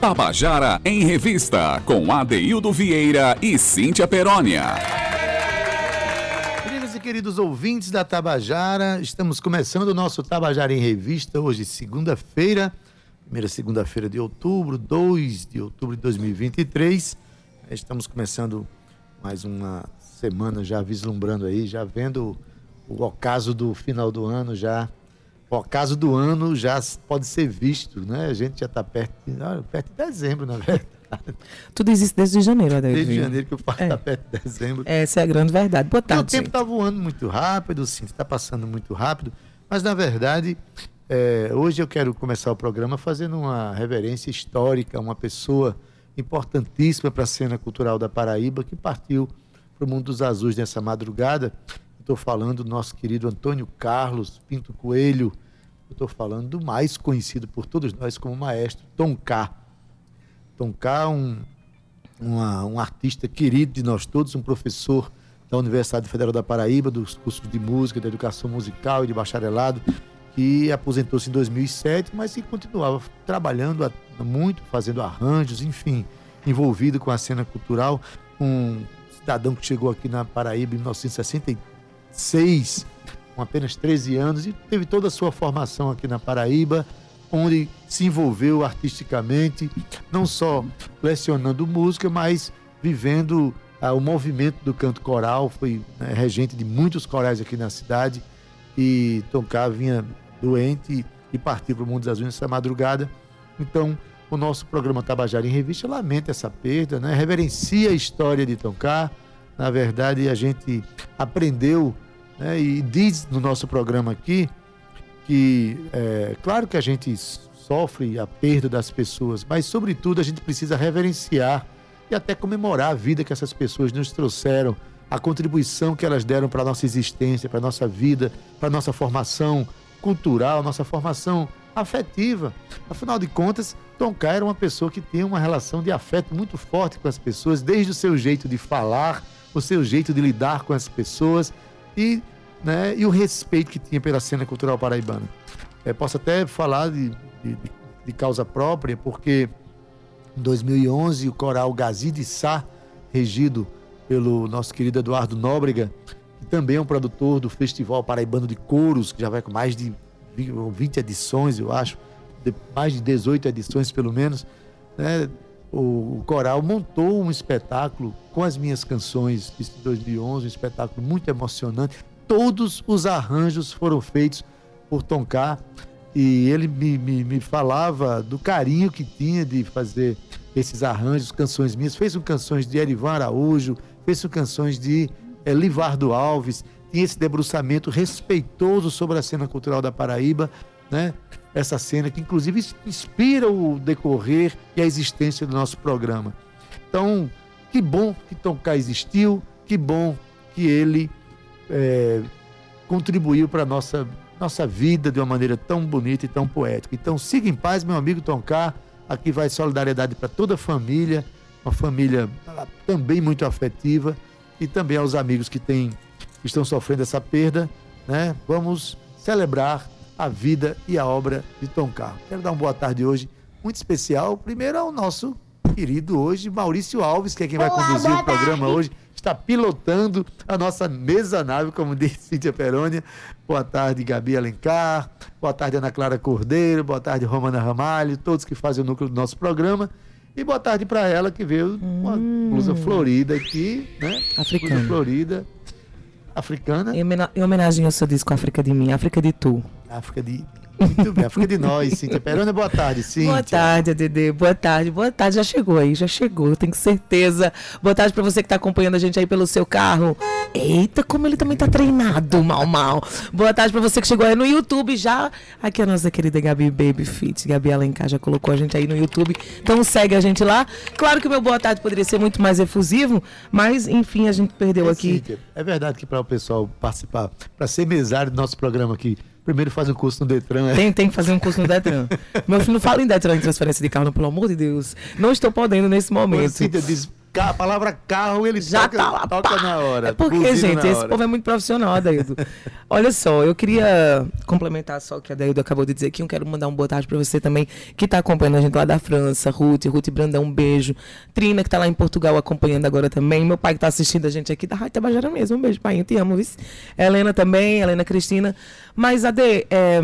Tabajara em Revista, com Adeildo Vieira e Cíntia Perónia. Queridos e queridos ouvintes da Tabajara, estamos começando o nosso Tabajara em Revista, hoje, segunda-feira, primeira segunda-feira de outubro, 2 de outubro de 2023. Estamos começando mais uma semana já vislumbrando aí, já vendo o ocaso do final do ano já o ocaso do ano já pode ser visto, né? A gente já está perto, de, perto de dezembro, na verdade. Tu diz isso desde janeiro, Adelio. Desde janeiro que eu falo, está é. perto de dezembro. Essa é a grande verdade. Boa tarde, O tempo está voando muito rápido, sim, está passando muito rápido, mas na verdade, é, hoje eu quero começar o programa fazendo uma reverência histórica, uma pessoa importantíssima para a cena cultural da Paraíba que partiu para o mundo dos azuis nessa madrugada Estou falando do nosso querido Antônio Carlos Pinto Coelho. Estou falando do mais conhecido por todos nós como maestro Tom K. Tom K, um, uma, um artista querido de nós todos, um professor da Universidade Federal da Paraíba, dos cursos de música, de educação musical e de bacharelado, que aposentou-se em 2007, mas que continuava trabalhando muito, fazendo arranjos, enfim, envolvido com a cena cultural. Um cidadão que chegou aqui na Paraíba em 1963 seis, com apenas 13 anos, e teve toda a sua formação aqui na Paraíba, onde se envolveu artisticamente, não só lecionando música, mas vivendo ah, o movimento do canto coral, foi né, regente de muitos corais aqui na cidade, e Tonká vinha doente e partiu para o Mundo das Unhas essa madrugada. Então, o nosso programa Tabajara em Revista lamenta essa perda, né? reverencia a história de Tonká. Na verdade, a gente aprendeu né? E diz no nosso programa aqui que, é, claro que a gente sofre a perda das pessoas, mas, sobretudo, a gente precisa reverenciar e até comemorar a vida que essas pessoas nos trouxeram, a contribuição que elas deram para a nossa existência, para a nossa vida, para a nossa formação cultural, nossa formação afetiva. Afinal de contas, Tom era uma pessoa que tinha uma relação de afeto muito forte com as pessoas, desde o seu jeito de falar, o seu jeito de lidar com as pessoas e, né, e o respeito que tinha pela cena cultural paraibana. É, posso até falar de, de, de, causa própria, porque em 2011 o coral Gazi de Sá, regido pelo nosso querido Eduardo Nóbrega, que também é um produtor do Festival Paraibano de Coros, que já vai com mais de 20 edições, eu acho, de mais de 18 edições pelo menos, né? o, o coral montou um espetáculo com as minhas canções de 2011, um espetáculo muito emocionante. Todos os arranjos foram feitos por Tom K. E ele me, me, me falava do carinho que tinha de fazer esses arranjos, canções minhas. Fez um canções de Erivan Araújo, fez um canções de é, Livardo Alves. Tinha esse debruçamento respeitoso sobre a cena cultural da Paraíba, né? essa cena que inclusive inspira o decorrer e a existência do nosso programa. Então, que bom que Tom K existiu, que bom que ele é, contribuiu para a nossa, nossa vida de uma maneira tão bonita e tão poética. Então, siga em paz, meu amigo Tom K. Aqui vai solidariedade para toda a família, uma família ah, também muito afetiva, e também aos amigos que, têm, que estão sofrendo essa perda. Né? Vamos celebrar a vida e a obra de Tom Carro. Quero dar uma boa tarde hoje, muito especial, primeiro ao nosso querido hoje, Maurício Alves, que é quem vai Olá, conduzir o programa tarde. hoje, está pilotando a nossa mesa nave, como disse Cíntia Perônia. Boa tarde, Gabi Alencar. Boa tarde, Ana Clara Cordeiro. Boa tarde, Romana Ramalho, todos que fazem o núcleo do nosso programa. E boa tarde para ela que veio com uma blusa florida aqui, né? Africana. Blusa florida, africana. Em homenagem ao seu disco África de mim, África de tu. África de. Muito bem, África de nós, Cíntia Perona, boa tarde, Cíntia. Boa tarde, Dede, boa tarde, boa tarde, já chegou aí, já chegou, tenho certeza. Boa tarde para você que está acompanhando a gente aí pelo seu carro. Eita, como ele também tá treinado, mal, mal. Boa tarde para você que chegou aí no YouTube já. Aqui a nossa querida Gabi Baby Fit, Gabi Alencar já colocou a gente aí no YouTube, então segue a gente lá. Claro que o meu boa tarde poderia ser muito mais efusivo, mas enfim, a gente perdeu é, aqui. Cíntia, é verdade que para o pessoal participar, para ser mesário do nosso programa aqui, Primeiro faz um curso no Detran. É? Tem, tem que fazer um curso no Detran. Meu filho não fala em Detran em transferência de carro, pelo amor de Deus. Não estou podendo nesse momento. Cíntia diz a palavra carro ele Já toca, tá lá, toca na hora. É porque, gente, esse hora. povo é muito profissional, Adaildo. Olha só, eu queria complementar só o que a Adaildo acabou de dizer aqui. Eu quero mandar um boa tarde pra você também, que tá acompanhando a gente lá da França. Ruth, Ruth Brandão, um beijo. Trina, que tá lá em Portugal acompanhando agora também. Meu pai que tá assistindo a gente aqui da Rádio Tabajara mesmo. Um beijo, pai. Eu te amo, viu? Helena também, Helena Cristina. Mas, Ade, é,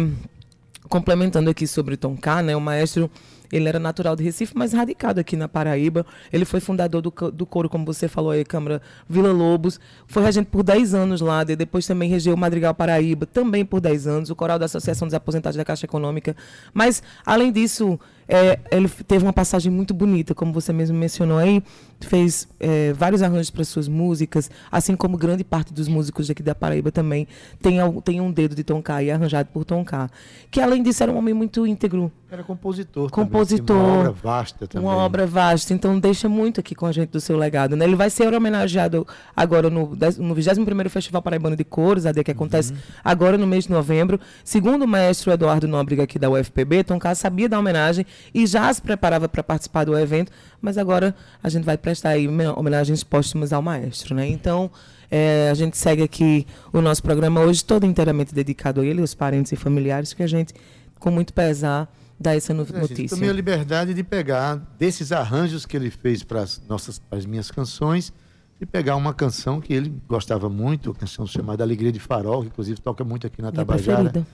complementando aqui sobre o Tom K, né? O maestro, ele era natural de Recife, mas radicado aqui na Paraíba. Ele foi fundador do, do coro, como você falou aí, Câmara Vila Lobos. Foi regente por 10 anos lá, de- depois também regeu o Madrigal Paraíba, também por 10 anos, o coral da Associação dos Aposentados da Caixa Econômica. Mas, além disso, é, ele teve uma passagem muito bonita, como você mesmo mencionou aí, fez é, vários arranjos para suas músicas, assim como grande parte dos músicos daqui da Paraíba também tem, tem um dedo de Tom K e é arranjado por Tom K. Que além disso era um homem muito íntegro, Era compositor. Compositor. Também, uma obra vasta também. uma obra vasta, então deixa muito aqui com a gente do seu legado. Né? Ele vai ser homenageado agora no, no 21º Festival Paraibano de Cores, AD, que acontece agora no mês de novembro. Segundo o maestro Eduardo Nóbrega aqui da UFPB, Tom K sabia da homenagem e já se preparava para participar do evento, mas agora a gente vai prestar aí me- homenagens póstumas ao maestro. Né? Então, é, a gente segue aqui o nosso programa hoje todo inteiramente dedicado a ele, aos parentes e familiares, que a gente, com muito pesar, dá essa notícia. Tomei a liberdade de pegar desses arranjos que ele fez para as nossas, as minhas canções, e pegar uma canção que ele gostava muito, uma canção chamada Alegria de Farol, que inclusive toca muito aqui na Minha Tabajara. preferida.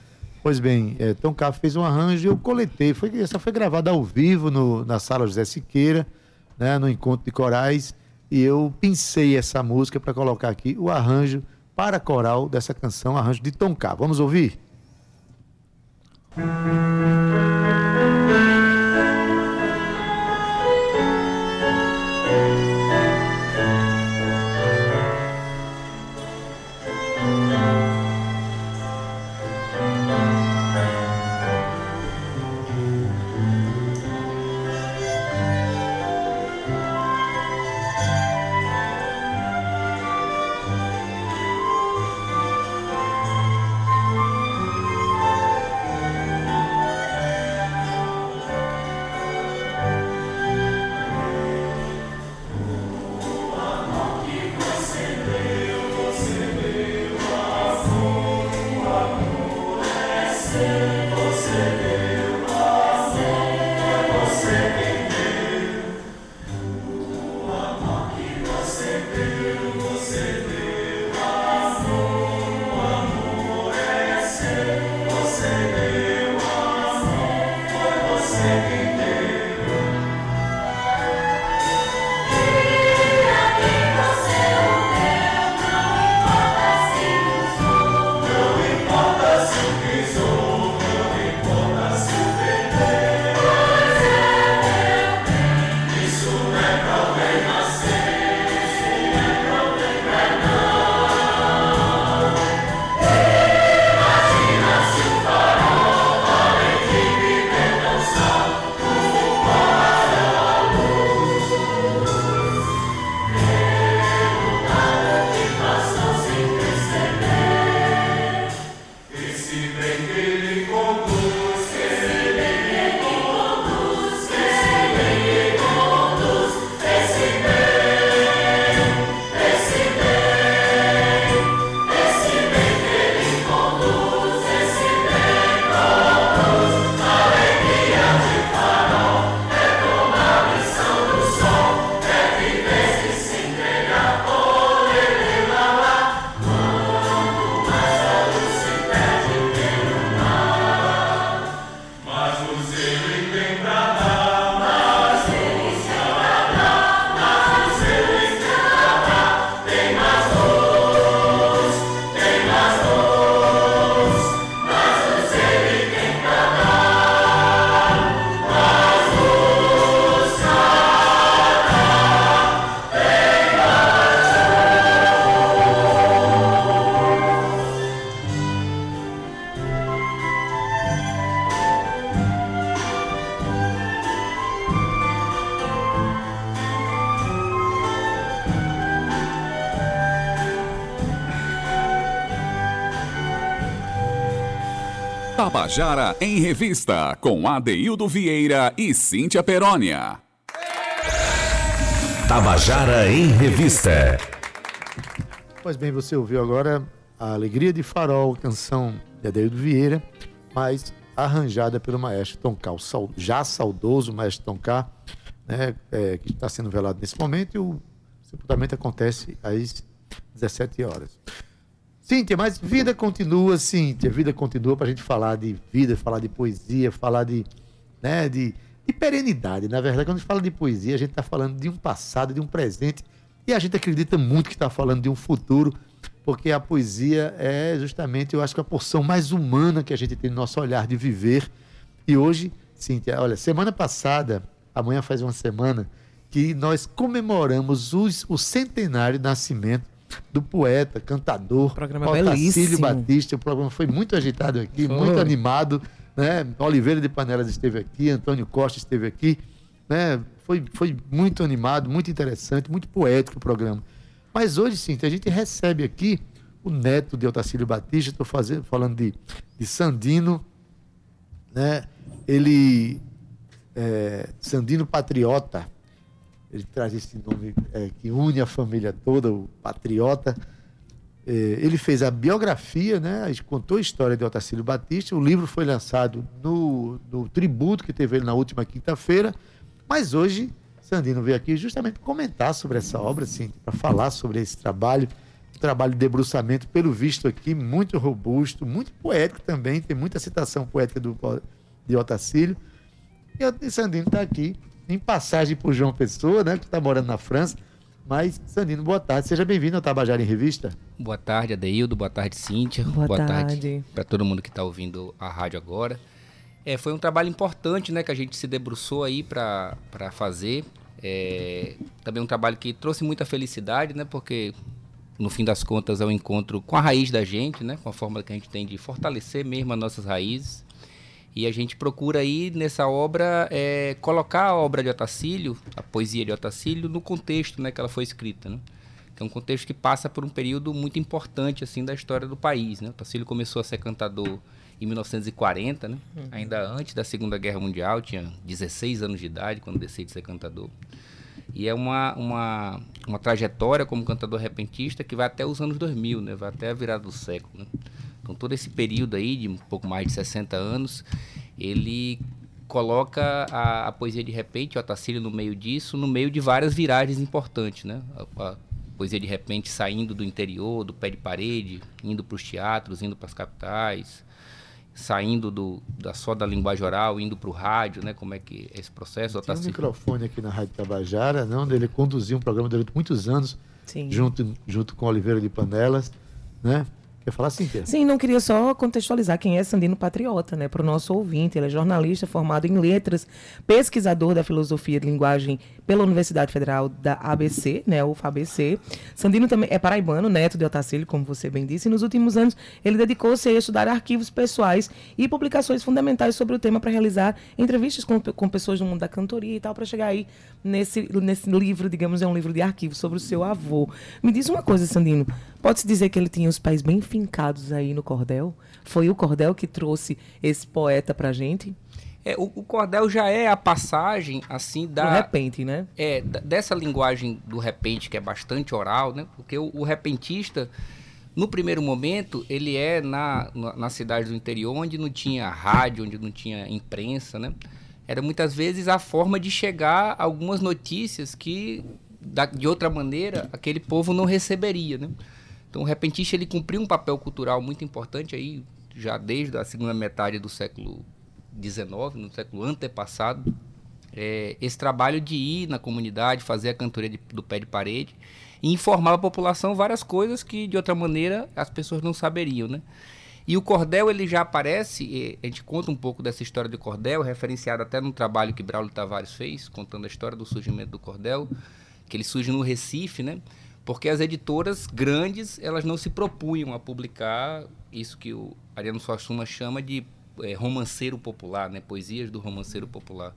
Pois bem, é, Tom K fez um arranjo e eu coletei. Foi, essa foi gravada ao vivo no- na sala José Siqueira, né, no encontro de corais, e eu pensei essa música para colocar aqui o arranjo para coral dessa canção, arranjo de Tom K. Vamos ouvir? Tabajara em Revista, com Adeildo Vieira e Cíntia Perónia. Tabajara em Revista. Pois bem, você ouviu agora a Alegria de Farol, canção de Adeildo Vieira, mas arranjada pelo maestro Toncar, já saudoso maestro Toncar, né, é, que está sendo velado nesse momento, e o sepultamento acontece às 17 horas. Cíntia, mas vida continua, Cíntia, vida continua para a gente falar de vida, falar de poesia, falar de, né, de, de perenidade. Na verdade, quando a gente fala de poesia, a gente está falando de um passado, de um presente, e a gente acredita muito que está falando de um futuro porque a poesia é justamente, eu acho que a porção mais humana que a gente tem no nosso olhar de viver. E hoje, Cíntia, olha, semana passada, amanhã faz uma semana, que nós comemoramos os, o centenário de nascimento do poeta, cantador, programa Otacílio Batista. O programa foi muito agitado aqui, foi. muito animado. Né? Oliveira de Panelas esteve aqui, Antônio Costa esteve aqui. Né? Foi, foi muito animado, muito interessante, muito poético o programa. Mas hoje, sim, a gente recebe aqui o neto de Otacílio Batista, estou falando de, de Sandino, né? Ele, é, Sandino Patriota, ele traz esse nome é, que une a família toda, o Patriota. É, ele fez a biografia, né? contou a história de Otacílio Batista. O livro foi lançado no, no tributo que teve ele na última quinta-feira, mas hoje Sandino veio aqui justamente comentar sobre essa obra, assim, para falar sobre esse trabalho, um trabalho de debruçamento, pelo visto aqui, muito robusto, muito poético também, tem muita citação poética do, de Otacílio. E o Sandino está aqui, em passagem por João Pessoa, né, que está morando na França. Mas, Sandino, boa tarde. Seja bem-vindo ao Tabajara em Revista. Boa tarde, Adeildo. Boa tarde, Cíntia. Boa, boa tarde, tarde para todo mundo que está ouvindo a rádio agora. É, foi um trabalho importante né, que a gente se debruçou aí para fazer. É, também um trabalho que trouxe muita felicidade, né? Porque no fim das contas é um encontro com a raiz da gente, né? Com a forma que a gente tem de fortalecer mesmo as nossas raízes. E a gente procura aí nessa obra é, colocar a obra de Otacílio, a poesia de Otacílio, no contexto né, que ela foi escrita. Né? Que é um contexto que passa por um período muito importante assim da história do país. Né? Otacílio começou a ser cantador em 1940, né? Uhum. ainda antes da Segunda Guerra Mundial, tinha 16 anos de idade quando decide ser cantador. E é uma, uma, uma trajetória como cantador repentista que vai até os anos 2000, né? vai até a virada do século. Né? Então, todo esse período aí, de um pouco mais de 60 anos, ele coloca a, a poesia de repente, o Otacílio no meio disso, no meio de várias viragens importantes. Né? A, a poesia de repente saindo do interior, do pé de parede, indo para os teatros, indo para as capitais, saindo do, da, só da linguagem oral, indo para o rádio, né? Como é que é esse processo? Tem um microfone aqui na Rádio Tabajara, não, ele conduziu um programa durante muitos anos, Sim. junto junto com Oliveira de Panelas, né? Quer falar sim, Pedro? Sim, não queria só contextualizar quem é Sandino Patriota, né? Para o nosso ouvinte. Ele é jornalista formado em letras, pesquisador da filosofia de linguagem pela Universidade Federal da ABC, né? UFABC. Sandino também é paraibano, neto de Otacílio, como você bem disse. E nos últimos anos ele dedicou-se a estudar arquivos pessoais e publicações fundamentais sobre o tema para realizar entrevistas com, com pessoas do mundo da cantoria e tal, para chegar aí nesse, nesse livro, digamos, é um livro de arquivos sobre o seu avô. Me diz uma coisa, Sandino. Pode-se dizer que ele tinha os pés bem fincados aí no cordel? Foi o cordel que trouxe esse poeta pra gente? É, o, o, cordel já é a passagem, assim, da... Do repente, né? É, dessa linguagem do repente, que é bastante oral, né? Porque o, o repentista, no primeiro momento, ele é na, na, na cidade do interior, onde não tinha rádio, onde não tinha imprensa, né? Era muitas vezes a forma de chegar a algumas notícias que, da, de outra maneira, aquele povo não receberia, né? Então, o repentista ele cumpriu um papel cultural muito importante aí, já desde a segunda metade do século XIX, no século antepassado. É, esse trabalho de ir na comunidade, fazer a cantoria de, do pé de parede e informar a população várias coisas que, de outra maneira, as pessoas não saberiam, né? E o cordel ele já aparece, a gente conta um pouco dessa história do cordel, referenciado até no trabalho que Braulio Tavares fez, contando a história do surgimento do cordel, que ele surge no Recife, né? porque as editoras grandes elas não se propunham a publicar isso que o Ariano Suassuna chama de é, romanceiro popular, né? poesias do romanceiro popular.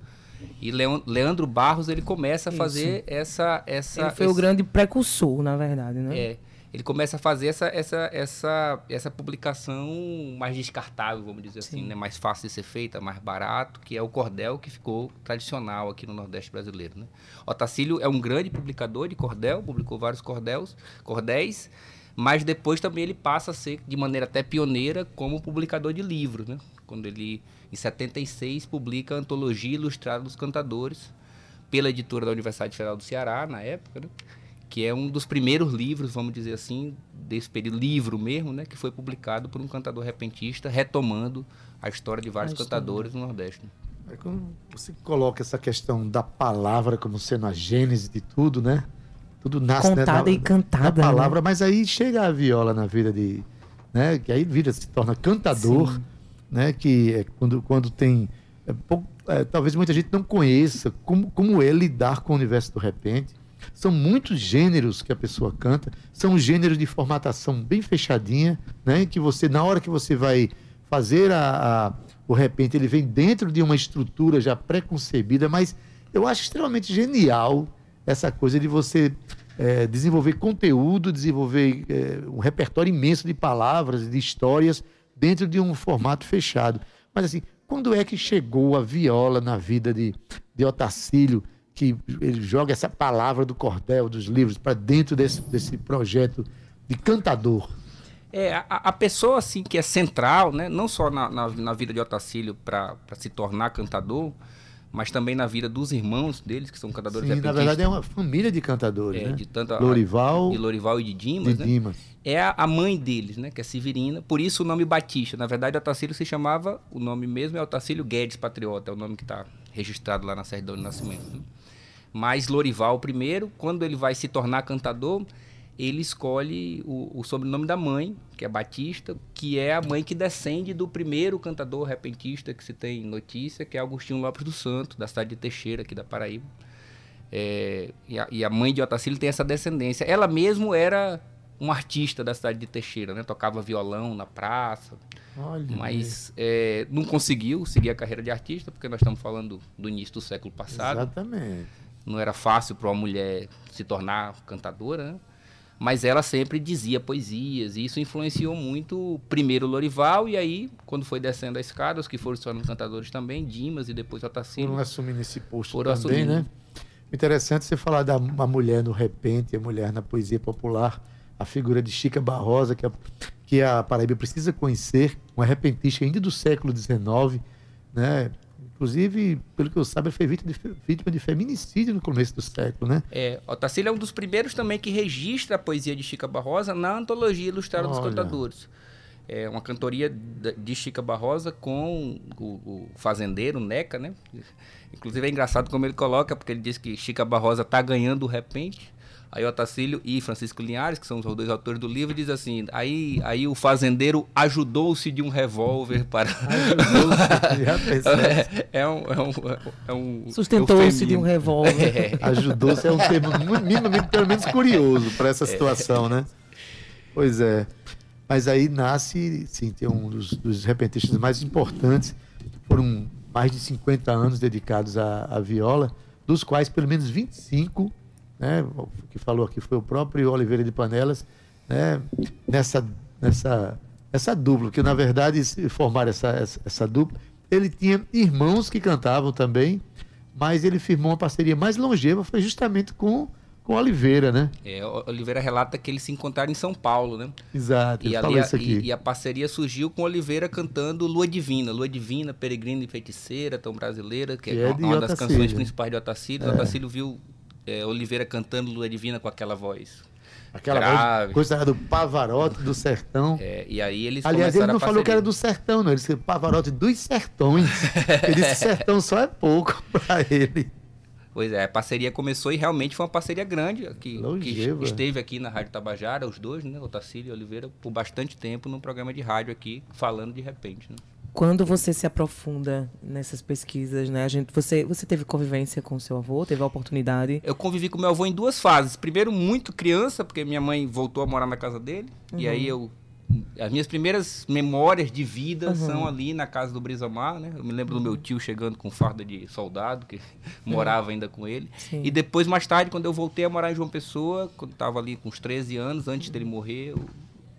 E Leandro Barros ele começa a fazer isso. essa essa ele foi esse... o grande precursor, na verdade, né? É. ele começa a fazer essa, essa, essa, essa publicação mais descartável, vamos dizer assim, né? mais fácil de ser feita, mais barato, que é o cordel que ficou tradicional aqui no Nordeste brasileiro. Né? Otacílio é um grande publicador de cordel, publicou vários cordéis, cordéis, mas depois também ele passa a ser, de maneira até pioneira, como publicador de livros. Né? Quando ele, em 76, publica a Antologia Ilustrada dos Cantadores, pela editora da Universidade Federal do Ceará, na época, né? Que é um dos primeiros livros, vamos dizer assim, desse período, livro mesmo, né, que foi publicado por um cantador repentista, retomando a história de vários cantadores no Nordeste. É quando você coloca essa questão da palavra como sendo a gênese de tudo, né? Tudo nasce né, Contada na, e cantada, na palavra, mas aí chega a viola na vida de, né? Que aí vira se torna cantador, Sim. né? Que é quando quando tem é, pouco- é, talvez muita gente não conheça como como é lidar com o universo do repente. São muitos gêneros que a pessoa canta, são gêneros de formatação bem fechadinha, né? Que você na hora que você vai fazer a, a- o repente, ele vem dentro de uma estrutura já pré-concebida, mas eu acho extremamente genial essa coisa de você eh, desenvolver conteúdo, desenvolver eh, um repertório imenso de palavras, de histórias dentro de um formato fechado. Mas assim, quando é que chegou a viola na vida de, de Otacílio, que ele joga essa palavra do cordel, dos livros, para dentro desse, desse projeto de cantador? É, a, a pessoa assim que é central, né, não só na, na, na vida de Otacílio para se tornar cantador, mas também na vida dos irmãos deles, que são cantadores Sim, na verdade é uma família de cantadores, É, né? de tanto a- Lorival, de Lorival e de de Dimas, né? Dimas. é a, a mãe deles, né? Que é Severina. Por isso o nome Batista. Na verdade, Otacílio se chamava, o nome mesmo é Otacílio Guedes Patriota, é o nome que está registrado lá na certidão de nascimento. né? Mas Lorival, primeiro, quando ele vai se tornar cantador, ele escolhe o, o sobrenome da mãe, que é Batista, que é a mãe que descende do primeiro cantador repentista que se tem notícia, que é Agostinho Lopes do Santo, da cidade de Teixeira, aqui da Paraíba. É, e, a, e a mãe de Otacílio tem essa descendência. Ela mesmo era um artista da cidade de Teixeira, né? Tocava violão na praça, Olha, mas é, não conseguiu seguir a carreira de artista, porque nós estamos falando do início do século passado. Exatamente. Não era fácil para uma mulher se tornar cantadora, né? Mas ela sempre dizia poesias, e isso influenciou muito, primeiro Lorival, e aí, quando foi descendo a escada, os que foram se tornando cantadores também, Dimas e depois Otacílio. Foram assumindo esse posto Foram também, assumindo. né? Interessante você falar da a mulher no repente, a mulher na poesia popular, a figura de Chica Barrosa, que a, que a Paraíba precisa conhecer, uma repentista ainda do século XIX, né? Inclusive, pelo que eu saiba, foi vítima de, vítima de feminicídio no começo do século, né? É, Otacílio é um dos primeiros também que registra a poesia de Chica Barrosa na antologia Ilustrada dos Olha. Cantadores. É uma cantoria de Chica Barrosa com o, o fazendeiro Neca, né? Inclusive é engraçado como ele coloca, porque ele diz que Chica Barrosa tá ganhando o repente. Aí Otacílio e Francisco Linhares, que são os dois autores do livro, diz assim: aí, aí o fazendeiro ajudou-se de um revólver para. Percebe? é, um, é um, é um Sustentou-se de um revólver. Ajudou-se é um termo minimamente, pelo menos curioso para essa situação, né? Pois é. Mas aí nasce, sim, tem um dos, dos repentistas mais importantes. Foram mais de 50 anos dedicados à, à viola, dos quais pelo menos 25, né? O que falou aqui foi o próprio Oliveira de Panelas, né? Nessa, nessa, nessa dupla, que na verdade formaram essa, essa, essa dupla. Ele tinha irmãos que cantavam também, mas ele firmou uma parceria mais longeva, foi justamente com, com Oliveira, né? É, Oliveira relata que eles se encontraram em São Paulo, né? Exato, E, ali, a, isso aqui. e, e a parceria surgiu com Oliveira cantando Lua Divina. Lua Divina, Peregrina e Feiticeira, tão brasileira, que, Que é, é uma- uma das canções principais de Otacílio. É. Otacílio viu é, Oliveira cantando Lua Divina com aquela voz. Aquela grave. voz, coisa do Pavarotti do sertão. É, e aí eles Aliás, ele não falou que era do sertão, não. Ele disse Pavarotti dos sertões. Ele disse sertão só é pouco para ele. Pois é, a parceria começou e realmente foi uma parceria grande, que, que esteve aqui na Rádio Tabajara, os dois, né, Otacílio e Oliveira, por bastante tempo num programa de rádio aqui, falando de repente, né? Quando você se aprofunda nessas pesquisas, né? A gente, você, você teve convivência com seu avô? Teve a oportunidade? Eu convivi com meu avô em duas fases. Primeiro, muito criança, porque minha mãe voltou a morar na casa dele. E aí eu as minhas primeiras memórias de vida Uhum. são ali na casa do Brisamar, né? Eu me lembro do meu tio chegando com farda de soldado, que morava ainda com ele. Sim. E depois, mais tarde, quando eu voltei a morar em João Pessoa, quando estava ali com uns 13 anos, antes dele morrer, eu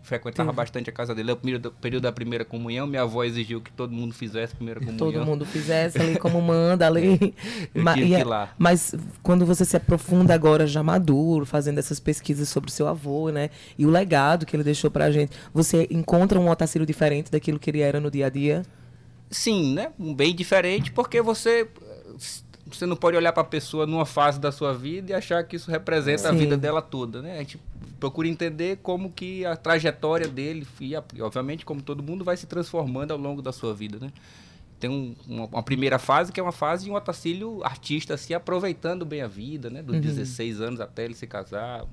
frequentava bastante a casa dele. É o período, da primeira comunhão, minha avó exigiu que todo mundo fizesse a primeira comunhão. Todo mundo fizesse ali como manda, ali. Eu Ma- tive e é- lá. Mas quando você se aprofunda agora, já maduro, fazendo essas pesquisas sobre seu avô, né? E o legado que ele deixou pra gente, você encontra um Otacílio diferente daquilo que ele era no dia a dia? Sim, né? Um bem diferente, porque você você não pode olhar para a pessoa numa fase da sua vida e achar que isso representa a Sim. vida dela toda, né? A gente procura entender como que a trajetória dele e, obviamente como todo mundo vai se transformando ao longo da sua vida, né? Tem um- uma, uma primeira fase que é uma fase de um Otacílio artista assim aproveitando bem a vida, né? Dos 16 anos até ele se casar,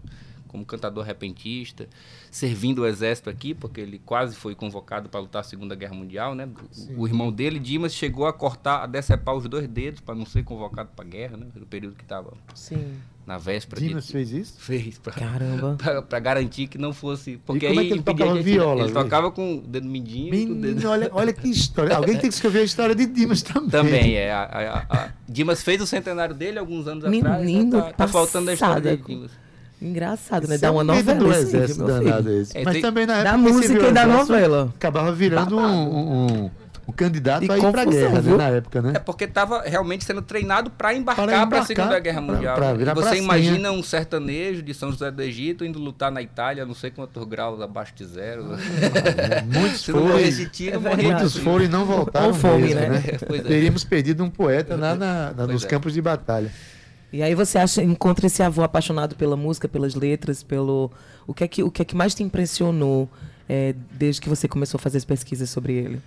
como cantador repentista, servindo o exército aqui, porque ele quase foi convocado para lutar a Segunda Guerra Mundial, né? O, o irmão dele, Dimas, chegou a cortar, a decepar os dois dedos para não ser convocado para a guerra, né? No período que estava Sim. Na véspera Dimas de fez isso? fez para Caramba. para garantir que não fosse, porque como é aí que ele tocava a gente- viola, Ele tocava com o dedo mindinho e com o dedo Menino, olha, olha que história. Alguém tem que escrever a história de Dimas também. Também, é. A, a- a- Dimas fez o centenário dele alguns anos atrás. Menino, Né? Tá, tá faltando a história de Dimas. Engraçado, né? Isso Dá é uma um novela. do vídeo, exército danado esse. É, Mas tem- também na Da época esse música e da novela. Acabava virando um, um, um- um candidato E a ir pra confusão, guerra, né, na época, né? É porque estava realmente sendo treinado para embarcar Para para a Segunda Guerra pra- Mundial. pra E virar Você imagina um sertanejo de São José do Egito indo lutar na Itália, não sei quantos graus abaixo de zero. Muitos Se não foram, tiro, É muitos foram e não voltaram Ou fome, mesmo, né? né? É. Teríamos perdido um poeta lá na- na- Pois nos é. campos de batalha. E aí você acha, encontra esse avô apaixonado pela música, pelas letras, pelo. O que é que, o que, é que mais te impressionou é, desde que você começou a fazer as pesquisas sobre ele?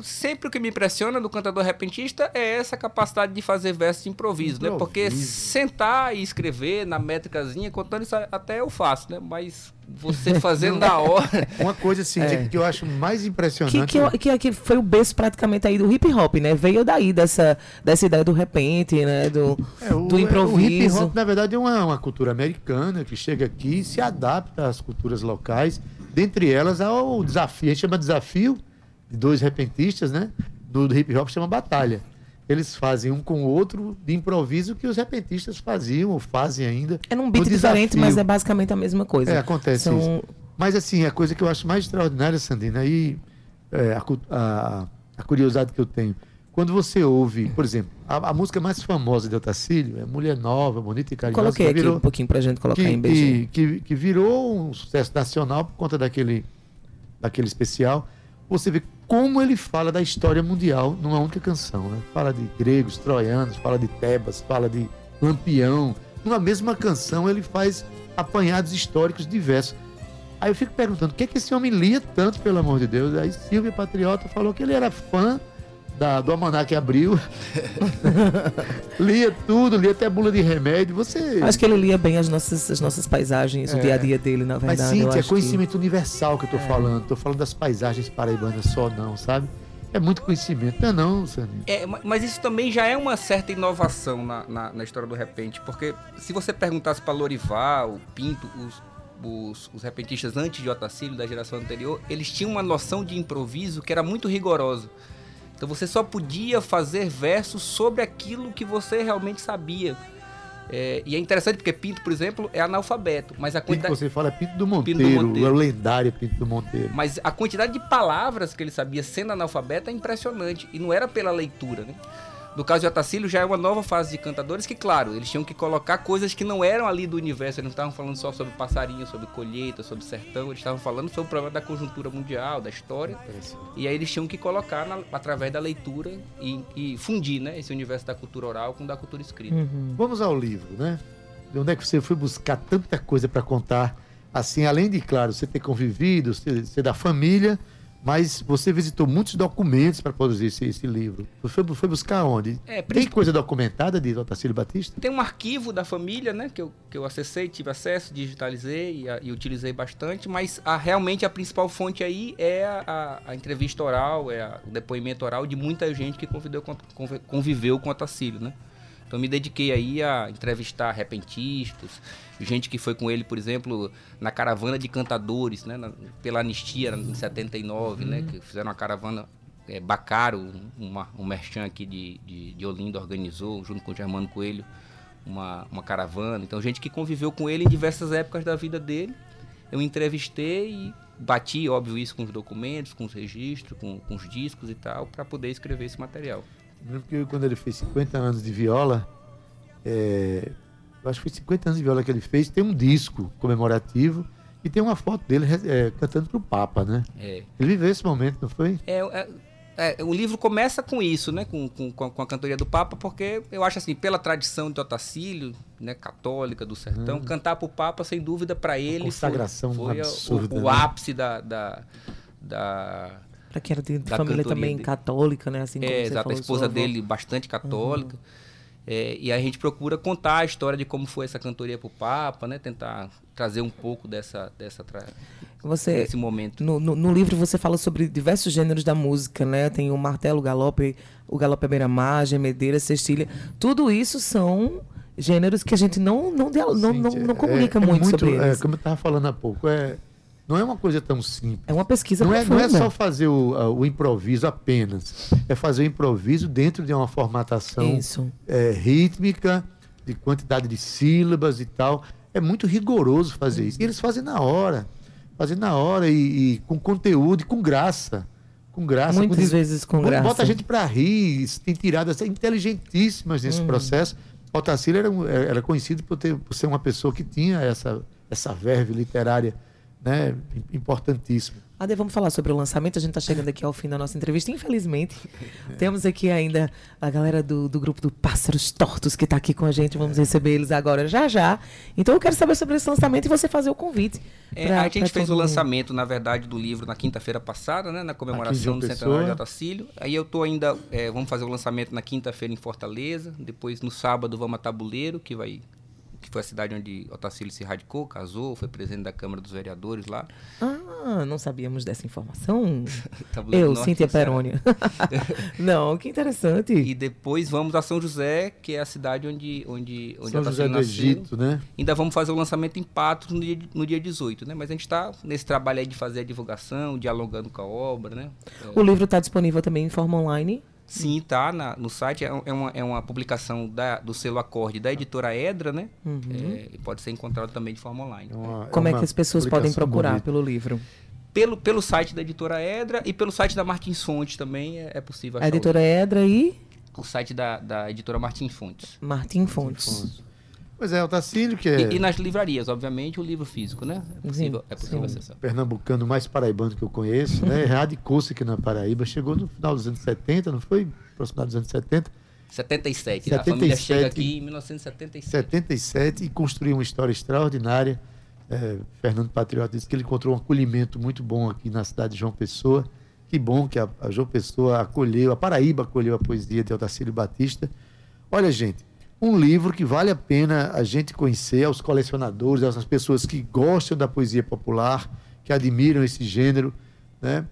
É, sempre o que me impressiona do cantador repentista é essa capacidade de fazer versos de improviso, né? Porque Improviso. sentar e escrever na métricazinha, contando isso até eu faço, né? Mas você fazendo na hora. Uma coisa assim, É. que eu acho mais impressionante. que, eu- que, é que foi o berço praticamente aí do hip hop, né? Veio daí dessa, dessa ideia do repente, né? Do, É, o, do improviso. O hip hop, na verdade, é uma, uma cultura americana que chega aqui e se adapta às culturas locais. Dentre elas, ao desafio. A gente chama de desafio de dois repentistas, né? Do, do hip hop chama batalha. Eles fazem um com o outro de improviso que os repentistas faziam ou fazem ainda. É num beat diferente, mas é basicamente a mesma coisa. É, acontece São- isso. Mas assim, a coisa que eu acho mais extraordinária, Sandina, aí é, a, a- a curiosidade que eu tenho. Quando você ouve, por exemplo, a, a música mais famosa de Otacílio é Mulher Nova, Bonita e Carinhosa. Coloquei que aqui virou- um pouquinho pra gente colocar que, em BG. que, que, que virou um sucesso nacional por conta daquele, daquele especial. Você vê como ele fala da história mundial numa única canção. Né? Fala de gregos, troianos, fala de Tebas, fala de Lampião. Numa mesma canção ele faz apanhados históricos diversos. Aí eu fico perguntando, o que, é que esse homem lia tanto, pelo amor de Deus? Aí Silvia Patriota falou que ele era fã da, do Almanac Abril. lia tudo, lia até bula de remédio. Você. Acho que ele lia bem as nossas, as nossas paisagens, o É. dia a dia dele, na Mas, verdade. eu Cintia, é acho que- conhecimento universal que eu tô falando. Tô falando das paisagens paraibanas só não, sabe? É muito conhecimento. Não é não, Sandinho. É, ma- mas isso também já é uma certa inovação na, na, na história do repente, porque se você perguntasse para Lorival, Pinto, os, os, os repentistas antes de Otacílio, da geração anterior, eles tinham uma noção de improviso que era muito rigorosa. Então você só podia fazer versos sobre aquilo que você realmente sabia. É, e é interessante porque Pinto, por exemplo, é analfabeto, mas a Pinto que quantidade, você fala é Pinto do Monteiro, Pinto do Monteiro. é o lendário Pinto do Monteiro. mas a quantidade de palavras que ele sabia sendo analfabeto é impressionante. E não era pela leitura, né? No caso de Otacílio, já é uma nova fase de cantadores que, claro, eles tinham que colocar coisas que não eram ali do universo. Eles não estavam falando só sobre passarinho, sobre colheita, sobre sertão. Eles estavam falando sobre o problema da conjuntura mundial, da história. E aí eles tinham que colocar na- através da leitura e, e fundir né, esse universo da cultura oral com o da cultura escrita. Uhum. Vamos ao livro, né? De onde é que você foi buscar tanta coisa para contar? Assim, além de, claro, você ter convivido, ser, ser da família, mas você visitou muitos documentos para produzir esse, esse livro. Foi, foi buscar onde? É, Tem coisa documentada de Otacílio Batista? Tem um arquivo da família, né, que eu, que eu acessei, tive acesso, digitalizei e, e utilizei bastante, mas a, realmente a principal fonte aí é a, a- a entrevista oral, é a- o depoimento oral de muita gente que conviveu conviveu com o Otacílio, né? Então me dediquei aí a entrevistar repentistas, gente que foi com ele, por exemplo, na caravana de cantadores, né, na, pela anistia em 79, né, que fizeram uma caravana é, Bacaro, uma, um merchan aqui de, de, de Olinda organizou, junto com o Germano Coelho, uma, uma caravana. Então, gente que conviveu com ele em diversas épocas da vida dele. Eu entrevistei e bati, óbvio, isso com os documentos, com os registros, com, com os discos e tal, para poder escrever esse material. Eu lembro que quando ele fez 50 anos de viola, é, eu acho que foi 50 anos de viola que ele fez, tem um disco comemorativo e tem uma foto dele é, cantando para o Papa, né? É. Ele viveu esse momento, não foi? É, é, é, o livro começa com isso, né? Com, com, com, a cantoria do Papa, porque eu acho assim, pela tradição de Otacílio, né, católica do sertão, hum. cantar para o Papa, sem dúvida, para ele consagração foi, foi absurda, o, o né? ápice da, da, da Para quem era de, de família também dele. católica, né? Assim como é, exato, falou, a esposa dele bastante católica. É, e a gente procura contar a história de como foi essa cantoria para o Papa, né? Tentar trazer um pouco dessa, dessa tra... Você, desse momento. No, no, no livro você fala sobre diversos gêneros da música, né? Tem o martelo, o galope, o galope à beira-mar, gemedeira, cestilha. Tudo isso são gêneros que a gente não, não, não, não, não comunica é, é muito, sobre é, eles. como eu estava falando há pouco, é, não é uma coisa tão simples. É uma pesquisa Não é, não é profunda. só fazer o, o improviso apenas. É fazer o improviso dentro de uma formatação é, rítmica, de quantidade de sílabas e tal. É muito rigoroso fazer isso. E eles fazem na hora. Fazem na hora e, e com conteúdo e com graça. Com graça. Muitas com des- vezes com Bota- graça. Bota a gente para rir, tem tiradas inteligentíssimas Hum. nesse processo. Otacílio era, era conhecido por, ter, por ser uma pessoa que tinha essa, essa verve literária né, importantíssima. Ade, vamos falar sobre o lançamento. A gente está chegando aqui ao fim da nossa entrevista. Infelizmente, temos aqui ainda a galera do, do grupo do Pássaros Tortos que está aqui com a gente. Vamos receber eles agora já já. Então eu quero saber sobre esse lançamento e você fazer o convite. É, pra- a gente fez o mundo. lançamento, na verdade, do livro na quinta-feira passada, né? Na comemoração do centenário de Pessoa. Otacílio. Aí eu tô ainda. é, vamos fazer o lançamento na quinta-feira em Fortaleza. Depois, no sábado, vamos a Tabuleiro, que vai. Que foi a cidade onde Otacílio se radicou, casou, foi presidente da Câmara dos Vereadores lá. Ah, não sabíamos dessa informação. Eu, Norte, Cíntia. Perônia. não, que interessante. E depois vamos a São José, que é a cidade onde, onde, onde São José do nasceu. Egito, né? Ainda vamos fazer o lançamento em Patos no dia, no dia 18, né? Mas a gente está nesse trabalho aí de fazer a divulgação, dialogando com a obra, né? É, O livro está disponível também em forma online. Sim, tá na, no site. É, é uma, é uma publicação da, do selo Acorde da editora Edra, né? É, e pode ser encontrado também de forma online. É uma- Como é, que as pessoas podem procurar bonita. pelo livro? Pelo, pelo site da editora Edra e pelo site da Martins Fontes também é, é possível A achar editora Edra e o, site da, da editora Martins Fontes. Martim Fontes. Pois é, Otacílio, que é E, e nas livrarias, obviamente, o livro físico, né? É possível, é possível sim. acessar. pernambucano mais paraibano que eu conheço, né? Radicou-se aqui na Paraíba, chegou no final dos anos 70, não foi? Aproximado dos anos 70. 77, A família 77. chega aqui em 1977. 77 e construiu uma história extraordinária. É, Fernando Patriota disse que ele encontrou um acolhimento muito bom aqui na cidade de João Pessoa. Que bom que a, a João Pessoa acolheu, a Paraíba acolheu a poesia de Otacílio Batista. Olha, gente, um livro que vale a pena a gente conhecer, aos colecionadores, às pessoas que gostam da poesia popular, que admiram esse gênero, né?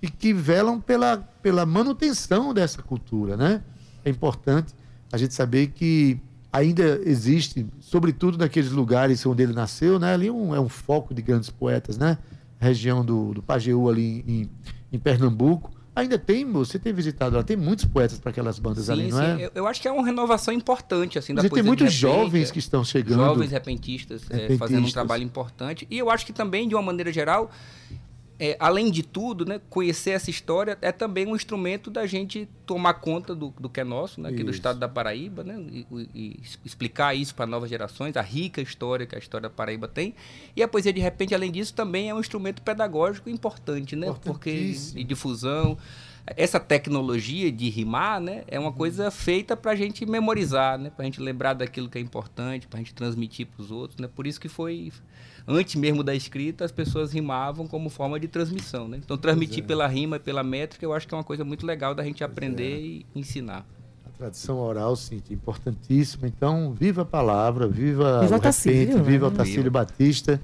E que velam pela, pela manutenção dessa cultura, né? É importante a gente saber que ainda existe, sobretudo naqueles lugares onde ele nasceu, né? Ali um, é um foco de grandes poetas, né? Região do, do Pajeú ali em, em Pernambuco. Ainda tem, você tem visitado lá, tem muitos poetas para aquelas bandas ali, não é? Eu, eu acho que é uma renovação importante, assim, da Mas tem poesia de muitos jovens é. que estão chegando. Jovens repentistas, é, Repentistas. fazendo um trabalho importante. E eu acho que também, de uma maneira geral, é, além de tudo, né, conhecer essa história é também um instrumento da gente tomar conta do, do que é nosso, né, aqui do Isso. estado da Paraíba, né, e, e explicar isso para novas gerações, a rica história que a história da Paraíba tem. E a poesia, de repente, além disso, também é um instrumento pedagógico importante, né, porque de difusão. Essa tecnologia de rimar, né, é uma coisa feita para a gente memorizar, né, para a gente lembrar daquilo que é importante, para a gente transmitir para os outros, né. Por isso que foi antes mesmo da escrita, as pessoas rimavam como forma de transmissão, né. Então transmitir pela rima e pela métrica, eu acho que é uma coisa muito legal da gente aprender e ensinar. A tradição oral, sim, é importantíssima. Então, viva a palavra, viva, Viva o repente, né? viva Otacílio Batista.